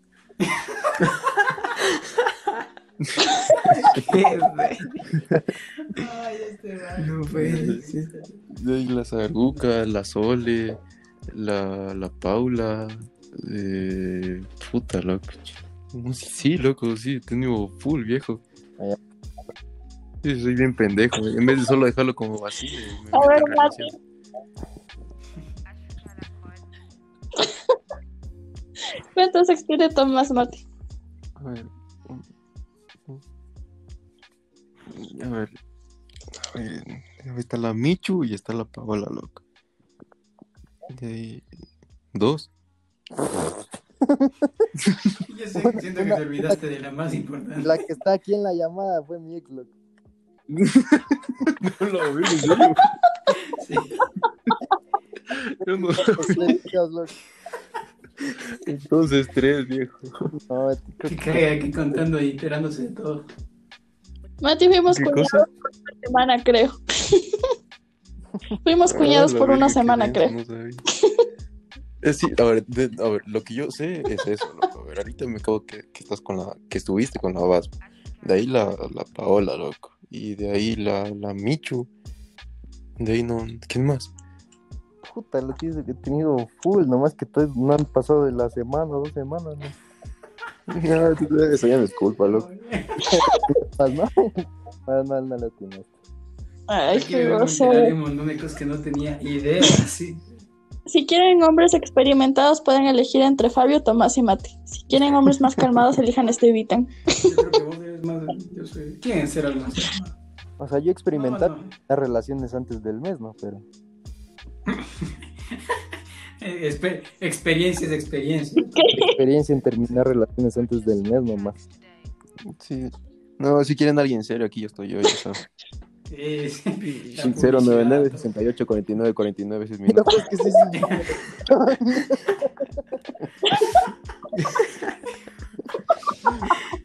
Ay, este va. No puede ser. La Zaruca, la Sole, la, la Paula, eh, puta, loco. Sí, loco, sí, he tenido full, viejo. Sí, soy bien pendejo. En vez de solo dejarlo como así, A ver, relación. ¿Cuántos ex tiene Tomás Mati? A ver. A ver. A ver, Ahí está la Michu y está la Paola, loco. De ahí. Dos. Yo sé, siento que te olvidaste de la más importante. La que está aquí en la llamada fue mi ex, loco. No lo vi, serio. Sí. Yo no- Dios, loco. Entonces tres, viejo. No, Que caiga aquí contando y enterándose de todo. Mati, fuimos ¿Qué cuñados cosa? por una semana, creo. fuimos cuñados Ah, por una semana, creo. no. Eh, sí, a ver, de- a ver, lo que yo sé es eso, loco. A ver, ahorita me acabo que, que estás con la, que estuviste con la Vaz. De ahí la, la Paola, loco. Y de ahí la, la Michu. De ahí no, ¿quién más? Puta, lo que dice que he tenido full, nomás que todos no han pasado de la semana, dos semanas, ¿no? No, eso ya no es culpa, loco. Más no, más mal no lo tienes. Ay, Aquí qué grosero. enterar de un montón de cosas que no tenía idea. Sí. Si quieren hombres experimentados, pueden elegir entre Fabio, Tomás y Mati. Si quieren hombres más calmados, elijan este Vitan. Yo creo que vos eres más. Yo soy. ¿Quién es ser algo más? O sea, yo experimentar No, no. las relaciones antes del mes, ¿no? Pero Espe- experiencias, experiencias. experiencia en terminar relaciones antes del mes nomás. Sí. No, si quieren alguien serio, aquí yo estoy yo, ya sabes. Sí, sí. 099 publicidad, 68 49 49 ese es mi número. pues que sí, sí.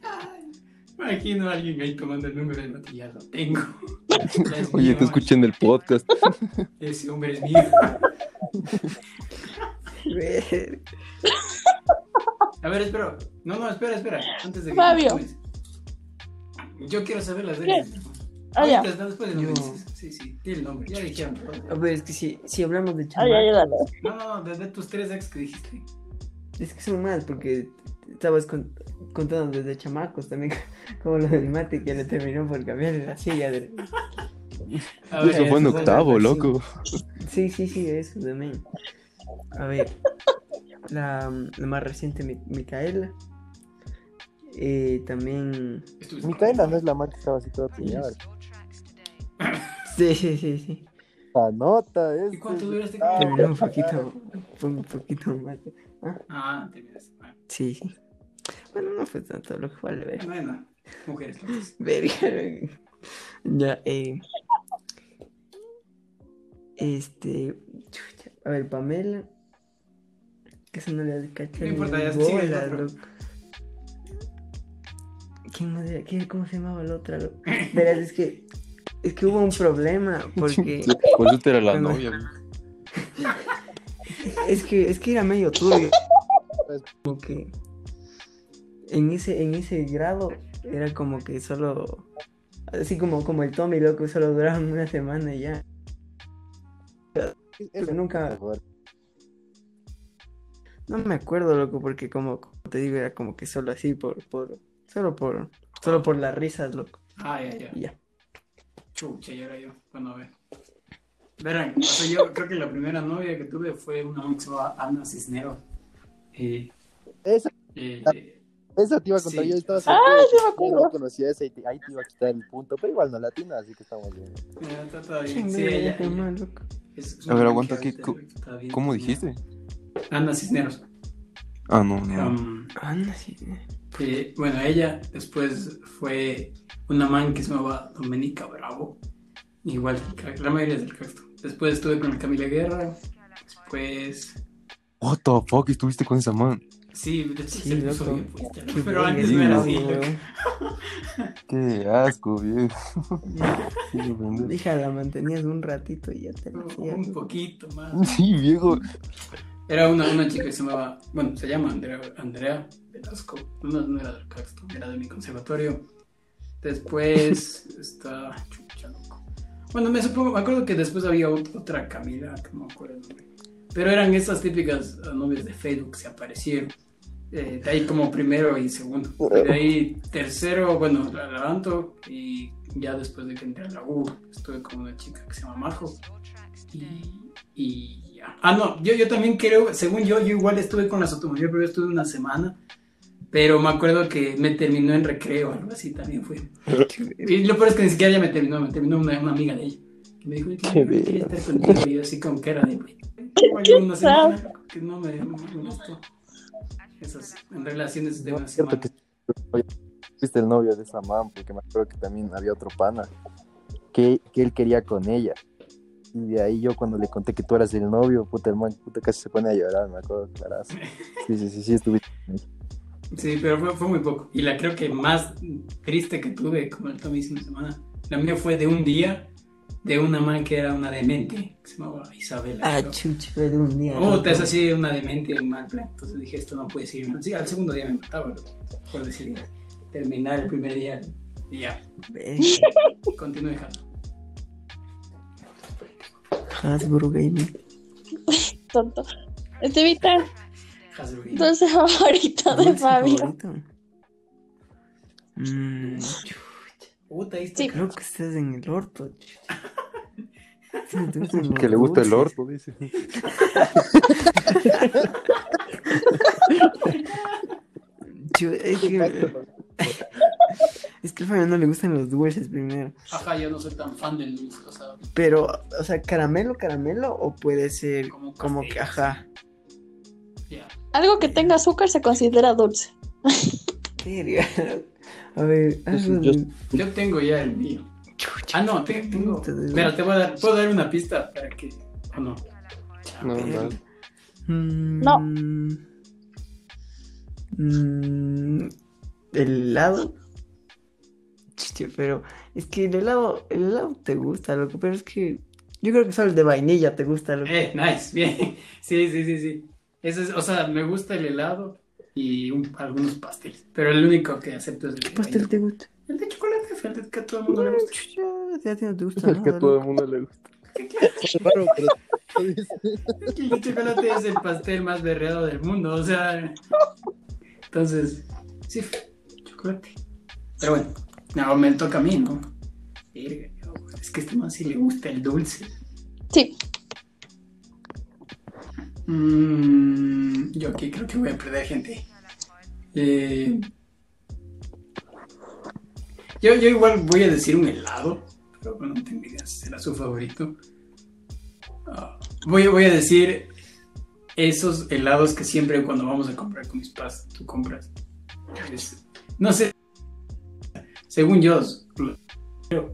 Imagino a alguien ahí tomando el número de ya lo tengo. Ya Oye, mío, te escuché en el podcast. Ese hombre es mío. Ver- A ver, espera. No, no, espera, espera. Antes de que Fabio. Yo quiero saber las reglas. Ah, ya. Ahorita, después de. Sí, sí. Di el nombre. Ya dijeron. A ver, es que si, si hablamos de Ay, ay, chamacos, dale. No, no, no. Desde tus tres ex que dijiste. es que son más, porque estabas con- contando desde chamacos también, como lo del mate que le terminó por cambiar la silla de... A ver, Eso fue en fue octavo, la loco. Sí, sí, sí, eso también. A ver, la, la más reciente, Mi- Micaela. Eh, también... Micaela no es la man que estaba así toda piñada. Sí, sí, sí, sí. La nota es. ¿Y cuánto duraste? Ah, Terminó un poquito, fue un poquito más. Ah, te miras. Ah, Sí, sí. Bueno, no fue tanto lo que fue al ver. Bueno, mujeres locas. Verga. Ya, eh. Este. chucha, A ver, Pamela. Que eso no le caché. No importa, ya bola, loco. ¿Quién más era? ¿Quién- ¿Cómo se llamaba la otra? Verás, es que. Es que hubo un problema. Porque. Por eso te era la Bueno. novia. Es que, es que era medio turbio. Como que. En ese, en ese grado. Era como que solo. Así como, como el Tommy, loco, solo duraron una semana y ya. Pero nunca. No me acuerdo, loco, porque como, como te digo, era como que solo así por, por, solo por, solo por las risas, loco. Ah, ya, ya. Y ya. Chucha, y ahora yo. Bueno, a ver. Verán, o sea, yo creo que la primera novia que tuve fue una que se llamaba Ana Cisnero. Eh, Esa, eh, esa te iba a contar. Sí. Yo estaba Ah, sí me acuerdo. no conocía esa y te- ahí te iba a quitar el punto. Pero igual no latina, así que estamos bien. eh, está todo bien. ¿Quién Sí, ella, llama, ella loco? es- es A ver, aguanta, que ¿qué- ahorita está bien ¿Cómo dijiste? Ana Cisneros. Ah, no, no. Um, no, sí. Eh, bueno, ella después fue una man que se llamaba Domenica Bravo. Igual, la mayoría es del cacto. Después estuve con Camila Guerra. Después. What the fuck, estuviste con esa man. Sí, de hecho Sí, se puso loco. bien fuiste, ¿no? Qué Pero antes no era así. Qué asco, viejo. Hija, la mantenías un ratito y ya te la Un poquito más. Sí, viejo. Era una, una chica que se llamaba. Bueno, se llama Andrea, Andrea Velasco. No, no era del cacto, era de mi conservatorio. Después está. Chucha, loco. Bueno, me supongo, me acuerdo que después había ot- otra Camila, que no me acuerdo el nombre. Pero eran esas típicas eh, novias de Facebook que se aparecieron. Eh, de ahí como primero y segundo. De ahí tercero, bueno, la levanto y ya después de que entré a la U, estuve con una chica que se llama Majo. Y, y ya. Ah, no, yo, yo también creo, según yo, yo igual estuve con la sotomayor, pero yo estuve una semana. Pero me acuerdo que me terminó en recreo, algo así también fue. Y lo peor es que ni siquiera ella me terminó, me terminó una, una amiga de ella. Que me dijo, Qué que quería estar contigo. Y yo así con cara de, "Güey, una semana, que no me, me gustó. Esas en relaciones de una semana. que fuiste el novio de esa man, porque me acuerdo que también había otro pana que, que él quería con ella. Y de ahí yo cuando le conté que tú eras el novio, puta, el man puta, casi se pone a llorar, me acuerdo, claras. Sí, sí, sí, sí, estuviste. Sí, pero fue, fue muy poco. Y la creo que más triste que tuve, como el Tommy hizo una semana, la mía fue de un día de una man que era una demente, que se llamaba Isabela. Ah, creo. chucha, fue de un día. Oh, te es así una demente en mal plan. Entonces dije, esto no puede seguir. Sí, al segundo día me mataba, por decir, terminar el primer día y ya, continúe dejando. Hasbro Gaming. Tonto. Estevita, Hasbro. Dulce favorito de Dulce Fabio. favorito. Mm, Puta, ahí está. Sí. creo que estás en el orto. Que le gusta el orto, dice. Es que, es que al Fabio no le gustan los dulces primero. Ajá, yo no soy tan fan del dulce, o sea, Pero, o sea, caramelo, caramelo, o puede ser Como como, que, ajá. ya. Algo que tenga azúcar se considera dulce. Verga. A ver, yo- tengo ya el mío. Ah, no, te- tengo. Espera, te voy a dar, ¿puedo dar una pista para que. ¿O no? No, Verga. no. Mm, No. Mm, el helado. Chiste, pero es que el helado, el helado te gusta, loco, pero es que yo creo que solo el de vainilla te gusta, loco. Eh, nice, bien. Sí, sí, sí, sí. Eso es, o sea, me gusta el helado y un- algunos pasteles. Pero el único que acepto es el ¿Qué de pastel te gusta? El de chocolate, el de que a todo el mundo le gusta. Ya, ya a ti no te gusta El que a todo el mundo le gusta. Es raro, pero el chocolate es el pastel más berreado del mundo, o sea. Entonces, sí, chocolate. Pero bueno, no, me toca a mí, ¿no? Es que a este man sí le gusta el dulce. Sí. Mm, yo aquí creo que voy a perder gente. Eh, yo, yo igual voy a decir un helado, pero bueno, no tengo idea si será su favorito. Ah, voy, voy a decir esos helados que siempre cuando vamos a comprar con mis padres, tú compras. Es- no sé, según yo, pero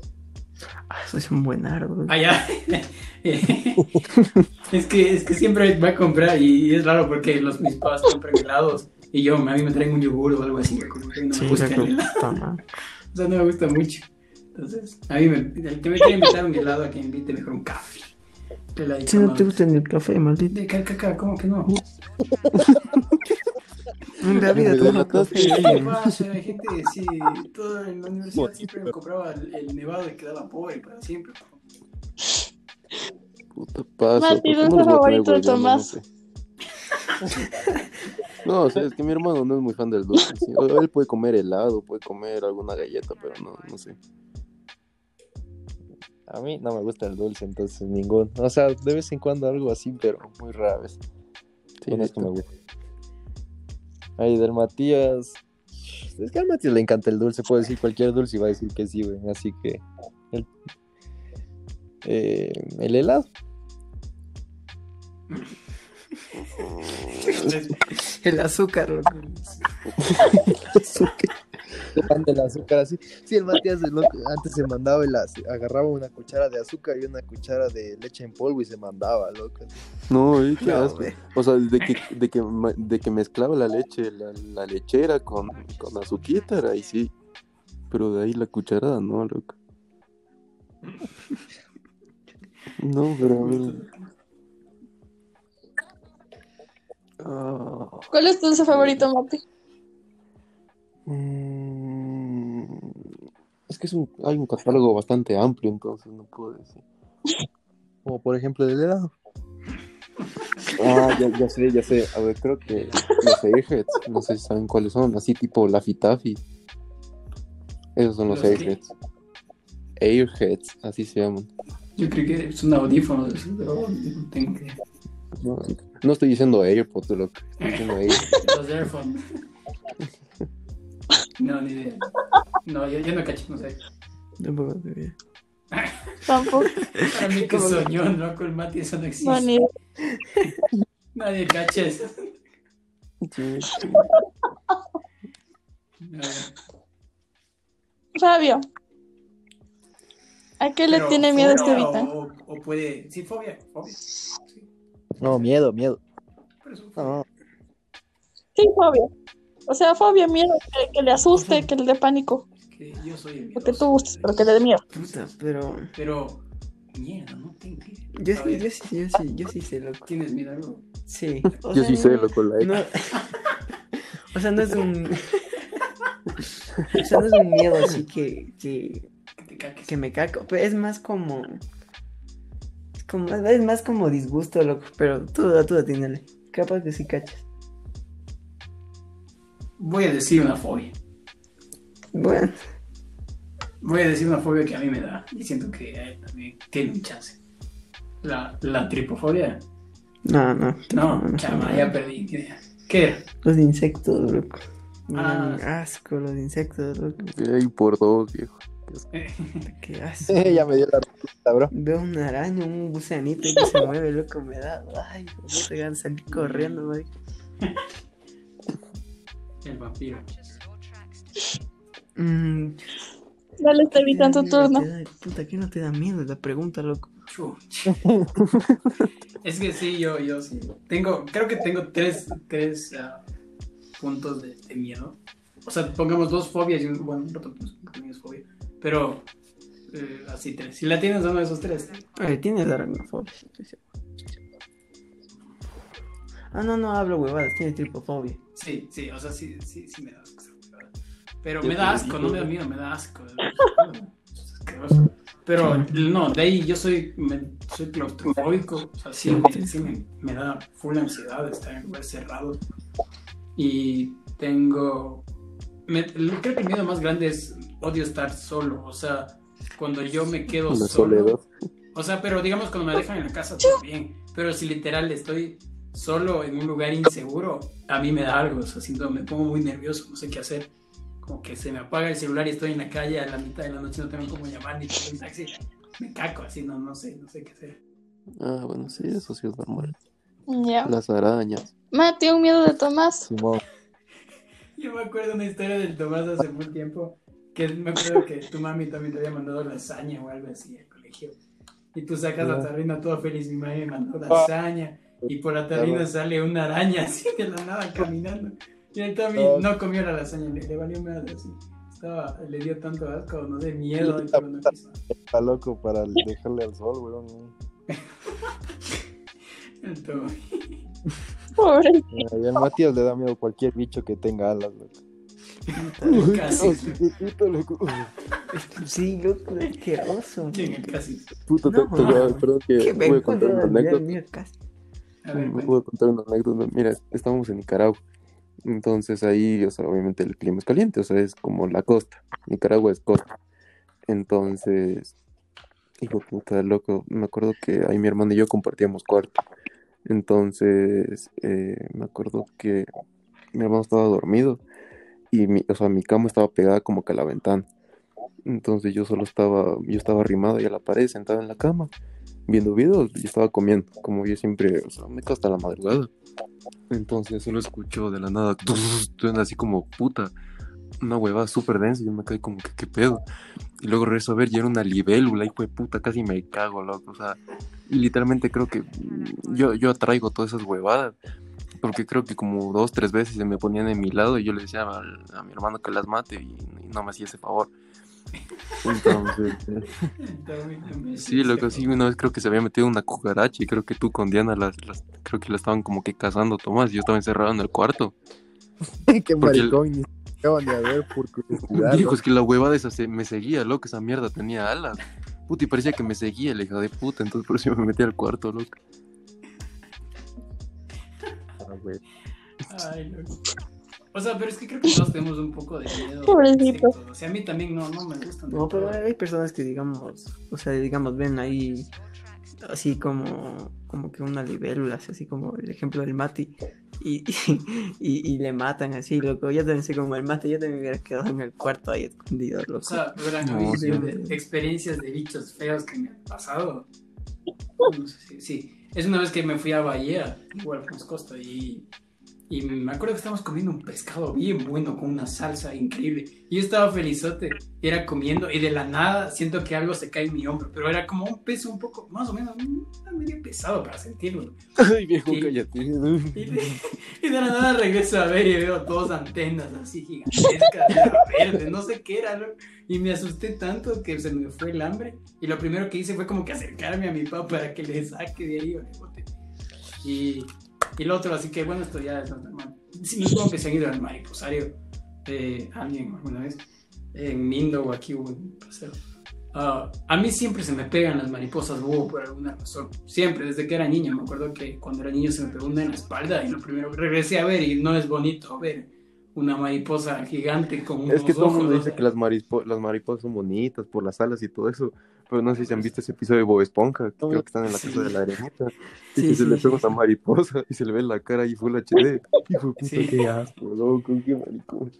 Ah, eso es un buen árbol. Allá. es, que, es que siempre va a comprar y es raro porque los mis papás compran helados y yo, a mí me traen un yogur o algo así. como que No me Sí, gusta el helado. O sea, no me gusta mucho. Entonces, a mí me, el que me quiere invitar un helado, a que me invite mejor un café. Heladito, Si no ¿no? te gusta ni el café, maldito. De caca, ¿cómo que no? En la vida toma café. ¿Qué alguien. pasa? Hay gente, sí, todo en la universidad siempre me compraba el, el nevado y quedaba pobre para siempre. Puta paso. Mati, ¿por qué dulce no les voy a favorito de? Tomás. No, o sea, es que mi hermano no es muy fan del dulce. sí. Él puede comer helado, puede comer alguna galleta, pero no, no sé. a mí no me gusta el dulce, entonces ningún. O sea, de vez en cuando algo así, pero muy rara vez. Sí, no es que me gusta. Ay, del Matías. Es que al Matías le encanta el dulce, puede decir cualquier dulce y va a decir que sí, güey. Así que. El, eh, el helado. El azúcar, loco. Del azúcar así. Sí, el Matías el loco, antes se mandaba el agarraba una cuchara de azúcar y una cuchara de leche en polvo y se mandaba, loco. No, eh, qué No, asco. güey. O sea, de que, de que, ma- de que mezclaba la leche, la, la lechera con, con azuquita, ahí sí. Pero de ahí la cucharada, no, loco. No, pero a mí... Ah, ¿Cuál es tu dulce favorito, Mati? mm, es que es un, hay un catálogo bastante amplio, entonces no puedo decir. Como por ejemplo el helado. Ah, ya, ya sé, ya sé. A ver, creo que los Airheads, no sé si saben cuáles son, así tipo Laffy Taffy. Esos son los, ¿Los qué? Airheads. Airheads, así se llaman. Yo creo que es un audífono, pero no tengo que. No, no estoy diciendo AirPods, lo que estoy diciendo Air. Los Airphone. No, ni idea. No, yo, yo no cacho, no sé. Tampoco te. Tampoco. Para mí que soñó, no con Mati, eso no existe. No, ni Nadie cacha eso. Sí, sí. No, Fabio. ¿A qué le pero tiene miedo este fobia Vita? O, o puede. Sí, fobia. Fobia. Sí, No, miedo, miedo. por eso. No, Sí, fobia. O sea, fobia, miedo, que, que le asuste, que le dé pánico. Que yo soy el Lo que tú miedoso. gustes, pero que le dé miedo. Puta, pero. Pero. Mierda, no tengo. Yo sí, yo sí, yo sí, yo sí sé, loco. ¿Tienes miedo a algo? Sí. O Yo sea, sí sé, no- loco, la No. O sea, no es un. O sea, no es un miedo así que, que, Que te caques. que me caco. Pero es más como. Es, como, es más como disgusto, loco. Pero tú, tú atínale. Capaz que sí cachas. Voy a decir una fobia. Bueno, Voy a decir una fobia que a mí me da. Y siento que a él también tiene un chance. La, la tripofobia. no, no. No, chama, ya perdí. ¿Qué era? Los insectos, loco. Ah. Mm, asco, los insectos, loco. Ahí por dos, viejo. Qué asco. ya me dio la respuesta, bro. Veo una araña, un gusanito que se mueve, loco, me da. Ay, no te ganas de salir corriendo, güey. El vampiro. Mm, Dale, está evitando tu ¿qué no turno. te da- Puta, ¿qué no te da miedo la pregunta, loco? Es que sí, yo, yo sí. Tengo, creo que tengo tres, tres ah, puntos de, de miedo. O sea, pongamos dos fobias y un, bueno, otro también es fobia. Pero eh, así tres. Si la tienes uno de esos tres. A ver, tienes aracnofobia. Ah, no, no hablo huevadas, tienes tripofobia. Sí, sí, o sea, sí, sí, sí me da asco. Pero me da asco, no me da miedo, me da asco. Pero no, de ahí yo soy, me- soy claustrofóbico, o sea, sí, me, sí me, me da full ansiedad estar en lugares cerrados. Y tengo, me- creo que el miedo más grande es odio estar solo, o sea, cuando yo me quedo La solo. soledad. O sea, pero digamos cuando me dejan en la casa todo bien. Pero si literal estoy solo en un lugar inseguro, a mí me da algo. O sea, siento, me pongo muy nervioso, no sé qué hacer. Como que se me apaga el celular y estoy en la calle a la mitad de la noche, no tengo cómo llamar ni un taxi. Me caco así, no, no sé, no sé qué hacer. Ah, bueno, sí, eso sí es normal. Ya. Las arañas. Mati, un miedo de Tomás. Simón. Yo me acuerdo una historia del Tomás hace mucho tiempo, que me acuerdo que tu mami también te había mandado lasaña o algo así al colegio. Y tú sacas la Ya. tarrina toda feliz, mi mami me mandó lasaña. Y por la tarrina sale una araña así de la nada caminando. Y el Tommy Ah. no comió la lasaña, le, le valió miedo así. Estaba, le dio tanto asco, no sé, miedo. no. Está loco para dejarle al sol, weón. El Tommy. Pobre. Y al Matías le da miedo cualquier bicho que tenga alas, loco. Casi. Chiquitito, loco. Sí, loco, asqueroso. ¿Quién casi? Puta, te- No, te voy a- perdón que voy a contar una anécdota. voy a contar una anécdota. Mira, estábamos en Nicaragua. Entonces ahí, o sea, obviamente el clima es caliente, o sea, es como la costa. Nicaragua es costa. Entonces, hijo de puta, loco, me acuerdo que ahí mi hermano y yo compartíamos cuarto. Entonces, eh, me acuerdo que mi hermano estaba dormido y mi, o sea, mi cama estaba pegada como que a la ventana. Entonces yo solo estaba, yo estaba arrimado y a la pared, sentado en la cama, viendo videos y estaba comiendo, como yo siempre, o sea, me quedo hasta la madrugada. Entonces solo escucho de la nada, así como puta, una huevada súper densa yo me caí como que qué pedo. Y luego regreso a ver y era una libélula, hijo de puta, casi me cago, loco, o sea, y literalmente creo que yo, yo atraigo todas esas huevadas. Porque creo que como dos, tres veces se me ponían en mi lado y yo le decía a, a mi hermano que las mate y, y no me hacía ese favor. Entonces, eh, El Tommy también. Sí, loco, sí, una vez creo que se había metido una cucaracha y creo que tú con Diana las, las- creo que la estaban como que cazando, Tomás, y yo estaba encerrado en el cuarto. Qué Porque el- maricón, acaban de ver por. Dijo, es que la huevada esa se, me seguía, loco, esa mierda tenía alas. Puta, y parecía que me seguía, la hija de puta, entonces por eso yo me metí al cuarto, loco. Güey. Ay, loco. O sea, pero es que creo que todos tenemos un poco de miedo. Pobrecito. O sea, a mí también no, no me gustan. No, pero hay personas que digamos, o sea, digamos, ven ahí así como, como que una libélula, así como el ejemplo del Mati, y, y, y le matan así, loco. Yo también sé como el Mati, yo también me hubiera quedado en el cuarto ahí escondido, O loco. sea, verán, a No, sí. de experiencias de bichos feos que me han pasado. No sé si, sí. Es una vez que me fui a Bahía, igual Costa, y, y me acuerdo que estábamos comiendo un pescado bien bueno con una salsa increíble. Y yo estaba felizote, y era comiendo, y de la nada siento que algo se cae en mi hombro, pero era como un peso un poco, más o menos, medio pesado para sentirlo. Ay, viejo, Sí. cállate. Y de, y de la nada regreso a ver y veo dos antenas así gigantescas, era verde, no sé qué era, loco. Y me asusté tanto que se me fue el hambre. Y lo primero que hice fue como que acercarme a mi papá para que le saque de ahí. Y, y el otro, así que bueno, esto ya es normal. Sí, me supongo que se han ido al mariposario, eh, alguien alguna vez, en Mindo o aquí hubo un paseo. Ah, a mí siempre se me pegan las mariposas búho por alguna razón. Siempre, desde que era niño. Me acuerdo que cuando era niño se me pegó una en la espalda y lo primero que regresé a ver y no es bonito ver una mariposa gigante con unos Es que todo el mundo dice que las, las mariposas son bonitas por las alas y todo eso, pero no sé si han visto ese episodio de Bob Esponja, que creo que están en la Sí. casa de la arenita, y Sí, que se le pega una mariposa y se le ve la cara y full HD. Hijo de puta, Sí. qué asco, loco, qué maricón.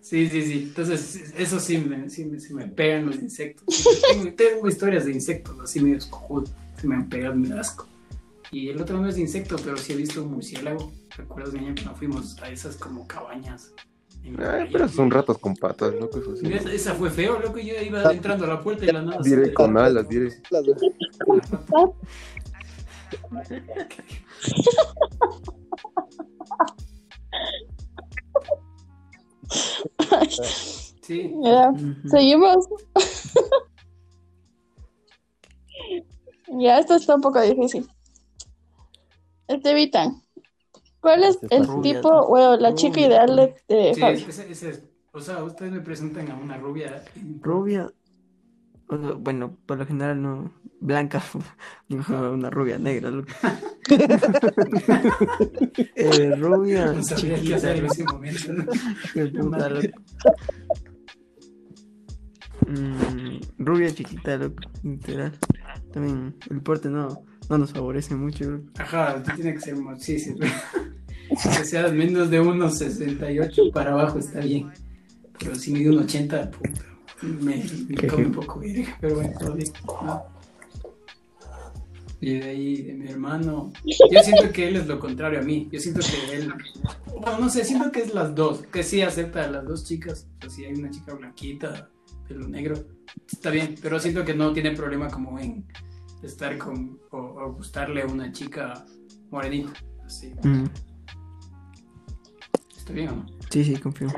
Sí, sí, sí. Entonces, eso sí me, sí me, sí me pegan los insectos. Tengo, tengo historias de insectos así medio cojudos. Se me han pegado, me asco. Y el otro no es de insecto, pero sí he visto un murciélago. ¿Recuerdas, niña, que nos fuimos a esas como cabañas? Ay, playa? pero son ratas con patas, loco, eso sí. Y esa, esa fue feo, loco. Yo iba entrando a la puerta y la nada. Diré con alas, diré. Sí. Ya, Ujú. seguimos. ya, esto está un poco difícil. Estevitan, ¿cuál es Este el rubia, tipo, bueno, la chica rubia. ideal de, de Sí, ese, ese. O sea, ustedes me presentan a una rubia. Rubia. o sea, Bueno, por lo general no. Blanca. no, Una rubia negra. loco. Eh, rubia. No sabía qué chiquita, hacer en ese momento. ¿no? Qué puta, loco. Mm, rubia chiquita, loco. Literal. También el porte no, no nos favorece mucho, loco. Ajá, tú tienes que ser más. Sí, sí. Que seas menos de unos 68 para abajo está bien. Pero si mide un 80, puta. Me, me come un poco verga, pero bueno, todo bien. ¿no? Y de ahí, de mi hermano. Yo siento que él es lo contrario a mí. Yo siento que él. Bueno, no sé, siento que es las dos. Que sí acepta a las dos chicas. O sea, si hay una chica blanquita, pelo negro, está bien. Pero siento que no tiene problema como en estar con. o, o gustarle a una chica morenita. Así. Mm, ¿Está bien o no? sí, sí, confío.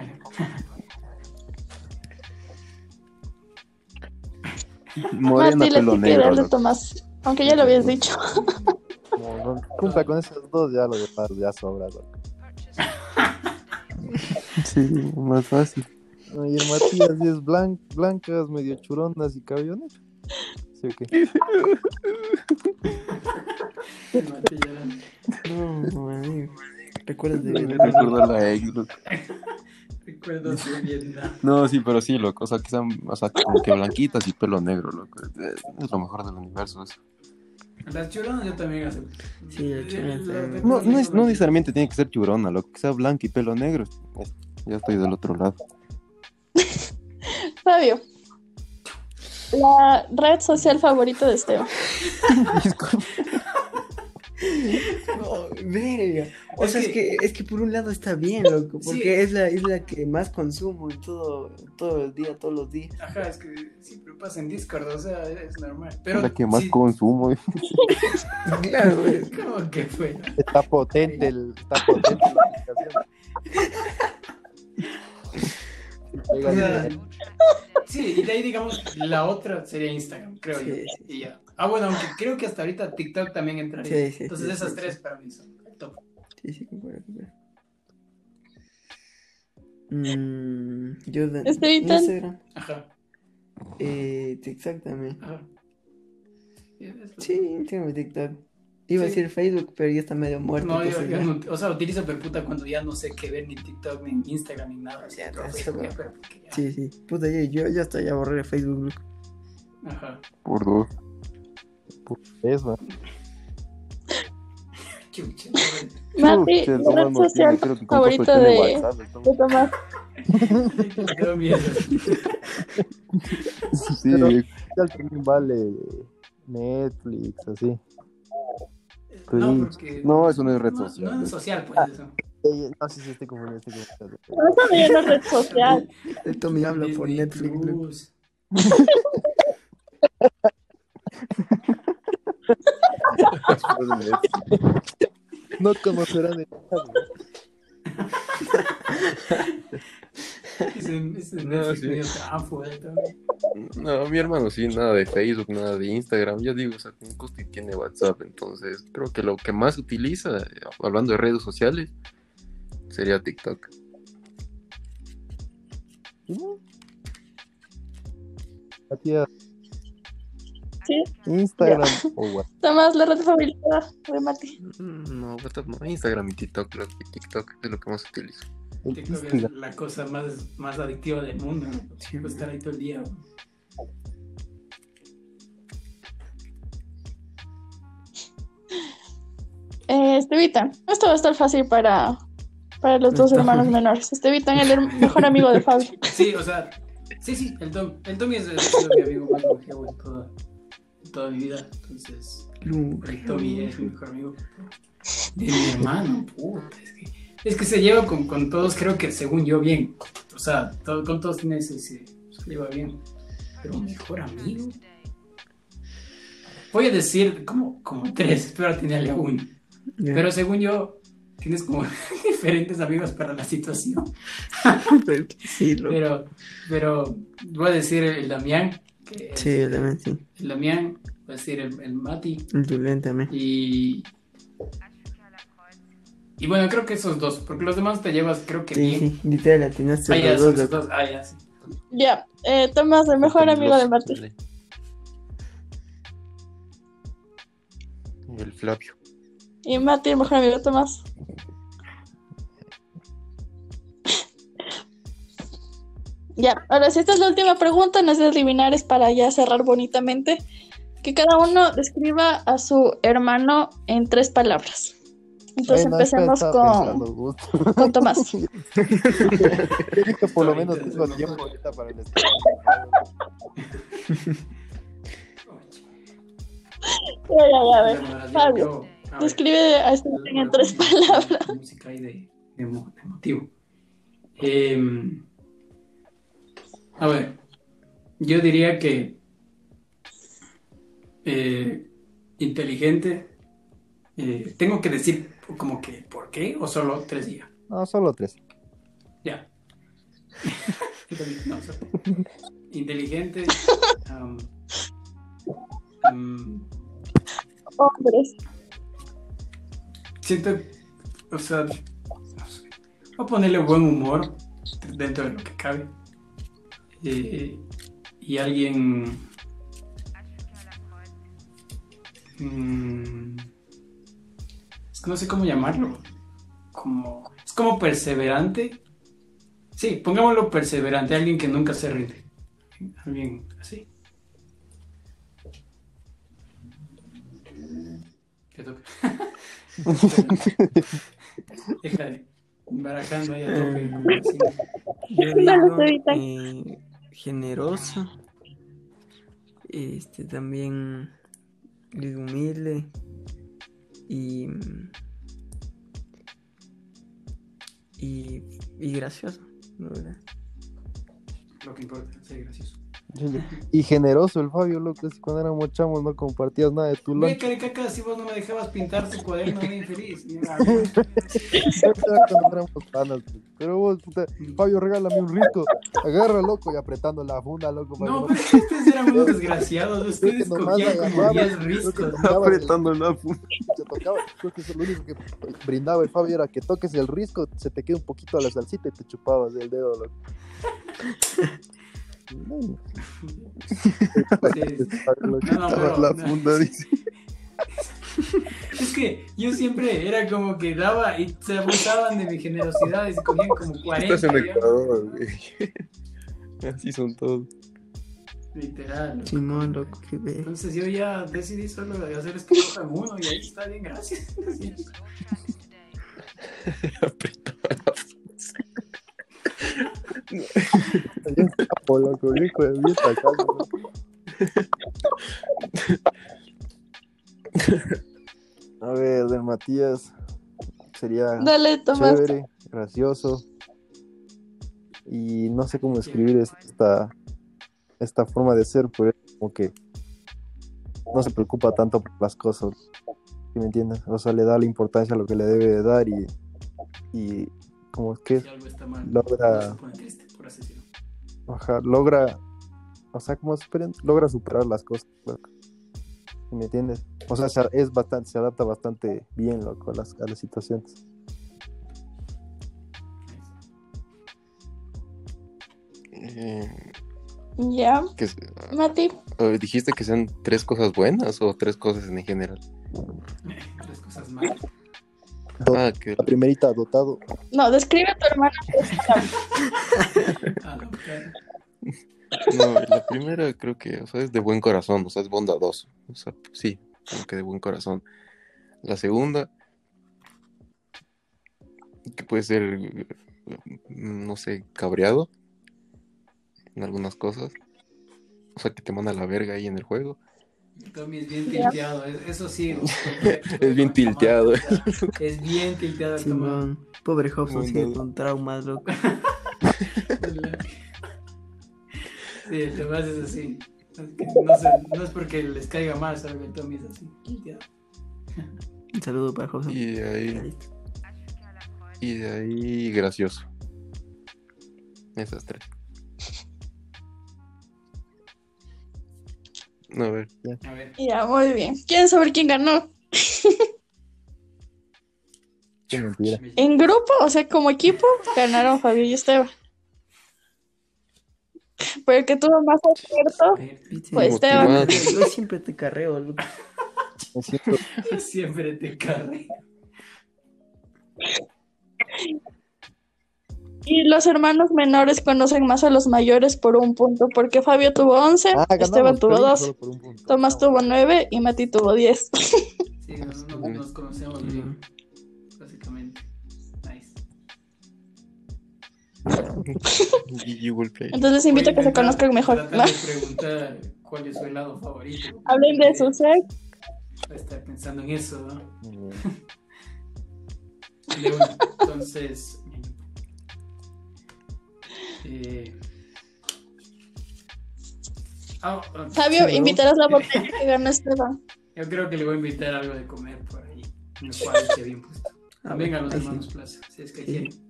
Morena, la pelo negro. loco. Tomás. Aunque ya lo habías dicho. Como no cumpla con esas dos, ya lo demás ya sobra. loco. Sí, más fácil. No, Y el Matías sí es blan- blancas, medio churonas y cabello negro. ¿Sí o qué? Mate, ya No, amigo. Recuerdas de Me recuerdo la ex, loco. Recuerdo de Vietnam. No, sí, pero sí, loco. O sea, que sean, o sea, como que blanquitas y pelo negro, loco. Eh, Es lo mejor del universo eso. Las choronas yo también acepto. Sí, las choronas también. No, no, es- no necesariamente tiene que ser churona, loco. Que sea blanca y pelo negro. Ya estoy del otro lado. Fabio, la red social favorita de Esteban. No, verga. O Es sea, es que- es que por un lado está bien, loco, Sí. porque es, la, es la que más consumo y todo, todo el día, todos los días. Ajá, es que siempre pasa en Discord, o sea, es normal. Pero la que más sí, consumo. Claro, güey. ¿Cómo que fue? Está potente, el, está potente la aplicación. O sea, sí, y de ahí digamos, la otra sería Instagram, creo Sí, yo. sí. Y ya. Ah, bueno, aunque creo que hasta ahorita TikTok también entraría. Sí, sí, Entonces sí, esas sí, tres sí. para mí son el top. Sí, sí, concuerdo, concuerdo. Mm, yo de Estevitan. Instagram, Ajá, eh, TikTok también. ajá. Sí, tengo TikTok. Iba a decir Facebook, pero ya está medio muerto. No, yo, no, o sea, utilizo perputa cuando ya no sé qué ver ni TikTok, ni Instagram, ni nada. Facebook, ya. pero ya. Sí, sí. Puta, yo, yo ya hasta ya borré Facebook. Ajá. Por dos. Eso. Chucha, Mati, Chucha, el red social favorita de, WhatsApp, de Tomás. Sí, Pero- vale Netflix, así. No, porque. No, eso no es red no, social. No es social, pues eso. Eh, No, sí, sí, estoy confundiendo, estoy confundiendo. No está bien la red social. El Tommy habla por Netflix. No conocerán de Ese, ese No, sí. medio mi hermano sí, nada de Facebook, nada de Instagram. Ya digo, o sea, con Custi tiene WhatsApp, entonces creo que lo que más utiliza, hablando de redes sociales, sería TikTok. Matías, Sí. Instagram o WhatsApp. Tomás, la red favorita de Mati. Mm, No, WhatsApp no, Instagram y TikTok, creo que TikTok es lo que más utilizo. El TikTok es la cosa más, más adictiva del mundo. Sí, Puedes estar ahí todo el día. Eh, Estevitan, esto va a estar fácil para, para los dos hermanos menores. Estevitan, el her- mejor amigo de Fabio. Sí, o sea, sí, sí, el, Tom, el Tommy es, es mi amigo más longevo en toda, en toda mi vida. Entonces, el Tommy es mi mejor amigo. De mi hermano, puta, es que, es que se lleva con, con todos, creo que según yo, bien. O sea, todo- con todos tiene ese, se lleva bien. Pero mejor amigo. Voy a decir como, como tres, pero tenerle uno. Ya. Pero según yo, tienes como diferentes amigos para la situación. sí, loco. Pero, pero voy a decir el Damián. Que Sí, yo también sí. El Damián, voy a decir el, el Mati. El Julián también. Y. Y bueno, creo que esos dos, porque los demás te llevas, creo que Sí, bien. sí, literal, atinaste Ah, ya, los dos. Ah, ya, sí. Ya, eh, Tomás, el mejor amigo de. Dale. El Flavio. Y Mati, el mejor amigo de Tomás. Ya, ahora si esta es la última pregunta, no es de adivinar, es para ya cerrar bonitamente. Que cada uno describa a su hermano en tres palabras. Entonces Ay, no, empecemos con, con Tomás. Por lo menos tengo tiempo ahorita para el estudio. Ya, a ver. Ver. Describe a este en tres palabras. Música ahí de, de, de motivo. Em, a ver, yo diría que eh, inteligente. eh, tengo que decir como que por qué o solo tres días. No, solo tres. Ya. No, solo- inteligente. Hombres. siento, o sea, no sé, voy a ponerle buen humor dentro de lo que cabe. Eh, y alguien... mm, no sé cómo llamarlo. Como, es como perseverante. Sí, pongámoslo perseverante, alguien que nunca se rinde. Alguien así. Te toca. Deja de barajando ahí a tope. Eh, así. Yo digo, eh, generoso. Este también es humilde. Y, y, y gracioso. Lo que importa, ser gracioso. Y generoso el Fabio, loco, así cuando éramos chamos no compartías nada de tu Ve, lunch. caricaca, si vos no me dejabas pintar tu cuaderno, bien feliz. Mira, cuando éramos panas. Pero vos, puta, Fabio, regálame un risco. Agarra, loco, y apretando la funda, loco. No, pero ustedes eran unos desgraciados. Ustedes cogían como agarrabas, 10 creo que riscos. Apretando la punta. se tocaba, creo que eso lo único que brindaba el Fabio era que toques el risco, se te quede un poquito a la salsita y te chupabas el dedo, loco. Sí. No, no, Estaba pero- la no. funda, dice. Es que yo siempre era como que daba y se abusaban de mi generosidad y se cogían como 40. Estás en. Ecuador, güey. Así son todos. Literal. Simón, loco, que ve. Entonces yo ya decidí solo hacer esto cojan uno y ahí está bien, gracias. Apretaba la loco, hijo de. A ver, del Matías sería Dale, chévere, gracioso. Y no sé cómo escribir esta, esta forma de ser, pero es como que no se preocupa tanto por las cosas. ¿Sí me entiendes? O sea, le da la importancia a lo que le debe de dar y, y como que Si algo está mal, Logra- no se pone triste, por así decirlo. Ajá, logra, o sea, como superen- logra superar las cosas, loco. ¿Sí ¿Me entiendes? O sea, se, es bastante, se adapta bastante bien, loco, a las, a las situaciones. Eh, Ya, se- Mati. eh, ¿Dijiste que sean tres cosas buenas o tres cosas en general? Tres cosas malas. Ah, La primerita, dotado. No, describe a tu hermano. Ah, no, la primera creo que, o sea, es de buen corazón, o sea, es bondadoso. O sea, sí, como que de buen corazón. La segunda, que puede ser, mm, no sé, cabreado en algunas cosas. O sea, que te manda a la verga ahí en el juego. Tommy es bien tilteado, es- eso sí. Es bien tilteado. Es bien tilteado el Tomás. Simón. Pobre Hobson sigue con traumas, loco. Sí, el Tomás es así. No, sé, no es porque les caiga mal, solo que el Tommy es así. tilteado. Un saludo para Hobson. Y ahí, Listo. Y de ahí gracioso. Esas tres. A ver, ya. A ver. Ya, muy bien. ¿Quieren saber quién ganó? Qué mentira. En grupo, o sea, como equipo, ganaron Fabio y Esteban. Pero el que tuvo más acierto fue Esteban. Yo siempre te carreo. Me siento- Siempre te carré. Y los hermanos menores conocen más a los mayores por un punto, porque Fabio tuvo 11, Ah, ganamos, Esteban tuvo pero 2, solo por un punto. Tomás tuvo 9 y Mati tuvo 10. Sí, nos, nos- conocemos bien, básicamente. Nice. Entonces les invito a que se conozcan mejor. de preguntar cuál es su helado favorito. Hablen de su sex. Voy a estar pensando en eso, ¿no? Entonces. Eh... ah, ah, Fabio, Sí, invitarás la botella que ganó Esteban. yo creo que le voy a invitar algo de comer por ahí. El cual esté bien puesto. Ah, También a bueno, los ahí sí. hermanos Plaza, si es que Sí. quieren.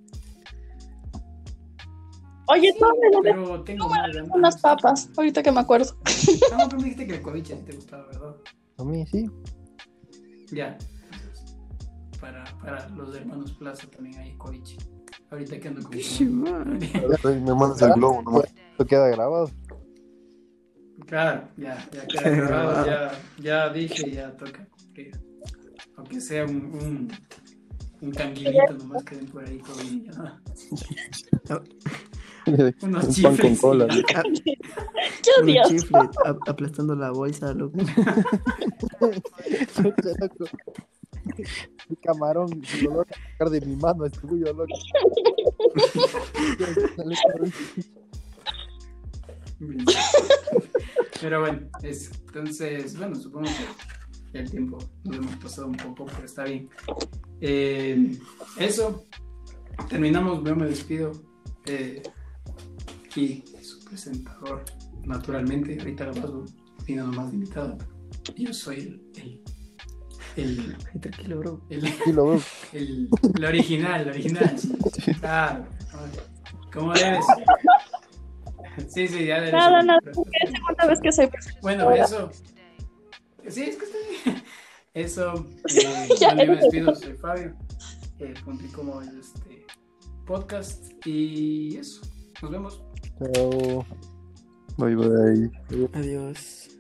Oye, tú me Pero tengo unas papas, ahorita que me acuerdo. Ah, no, pero me dijiste que el coviche sí te gustaba, ¿verdad? A mí sí. Ya. Para, para los hermanos Plaza también hay coviche. Ahorita que ando con Me mandas el globo nomás. Esto queda grabado. Claro, ya, ya queda grabado, ya, ya dije, ya toca cumplir. Aunque sea un, un, un canguilito nomás que den por ahí con. Unos Un pan con chifles. cola. y ya. Ah, ¡Qué unos chifles aplastando la bolsa, loco. El camarón, el olor a sacar de mi mano es tuyo, loco. Pero bueno, es, entonces, bueno, supongo que el tiempo nos hemos pasado un poco, pero está bien. Eh, eso, terminamos, yo me despido. Eh, aquí, su presentador, naturalmente, ahorita lo paso, vino nomás invitado. Yo soy el, el, el, Ay, tranquilo, bro. el, Sí, lo veo. el, el original, el original. Claro. ¿Cómo debes? Sí, sí, ya debes. Nada, nada, es la segunda vez que soy Bueno, eso. Sí, es que está bien. Eso. Eh, Ya. bueno, yo me despido, soy Fabio. Eh, cumplí como el este, podcast. Y eso. Nos vemos. Chao. Bye bye. Adiós.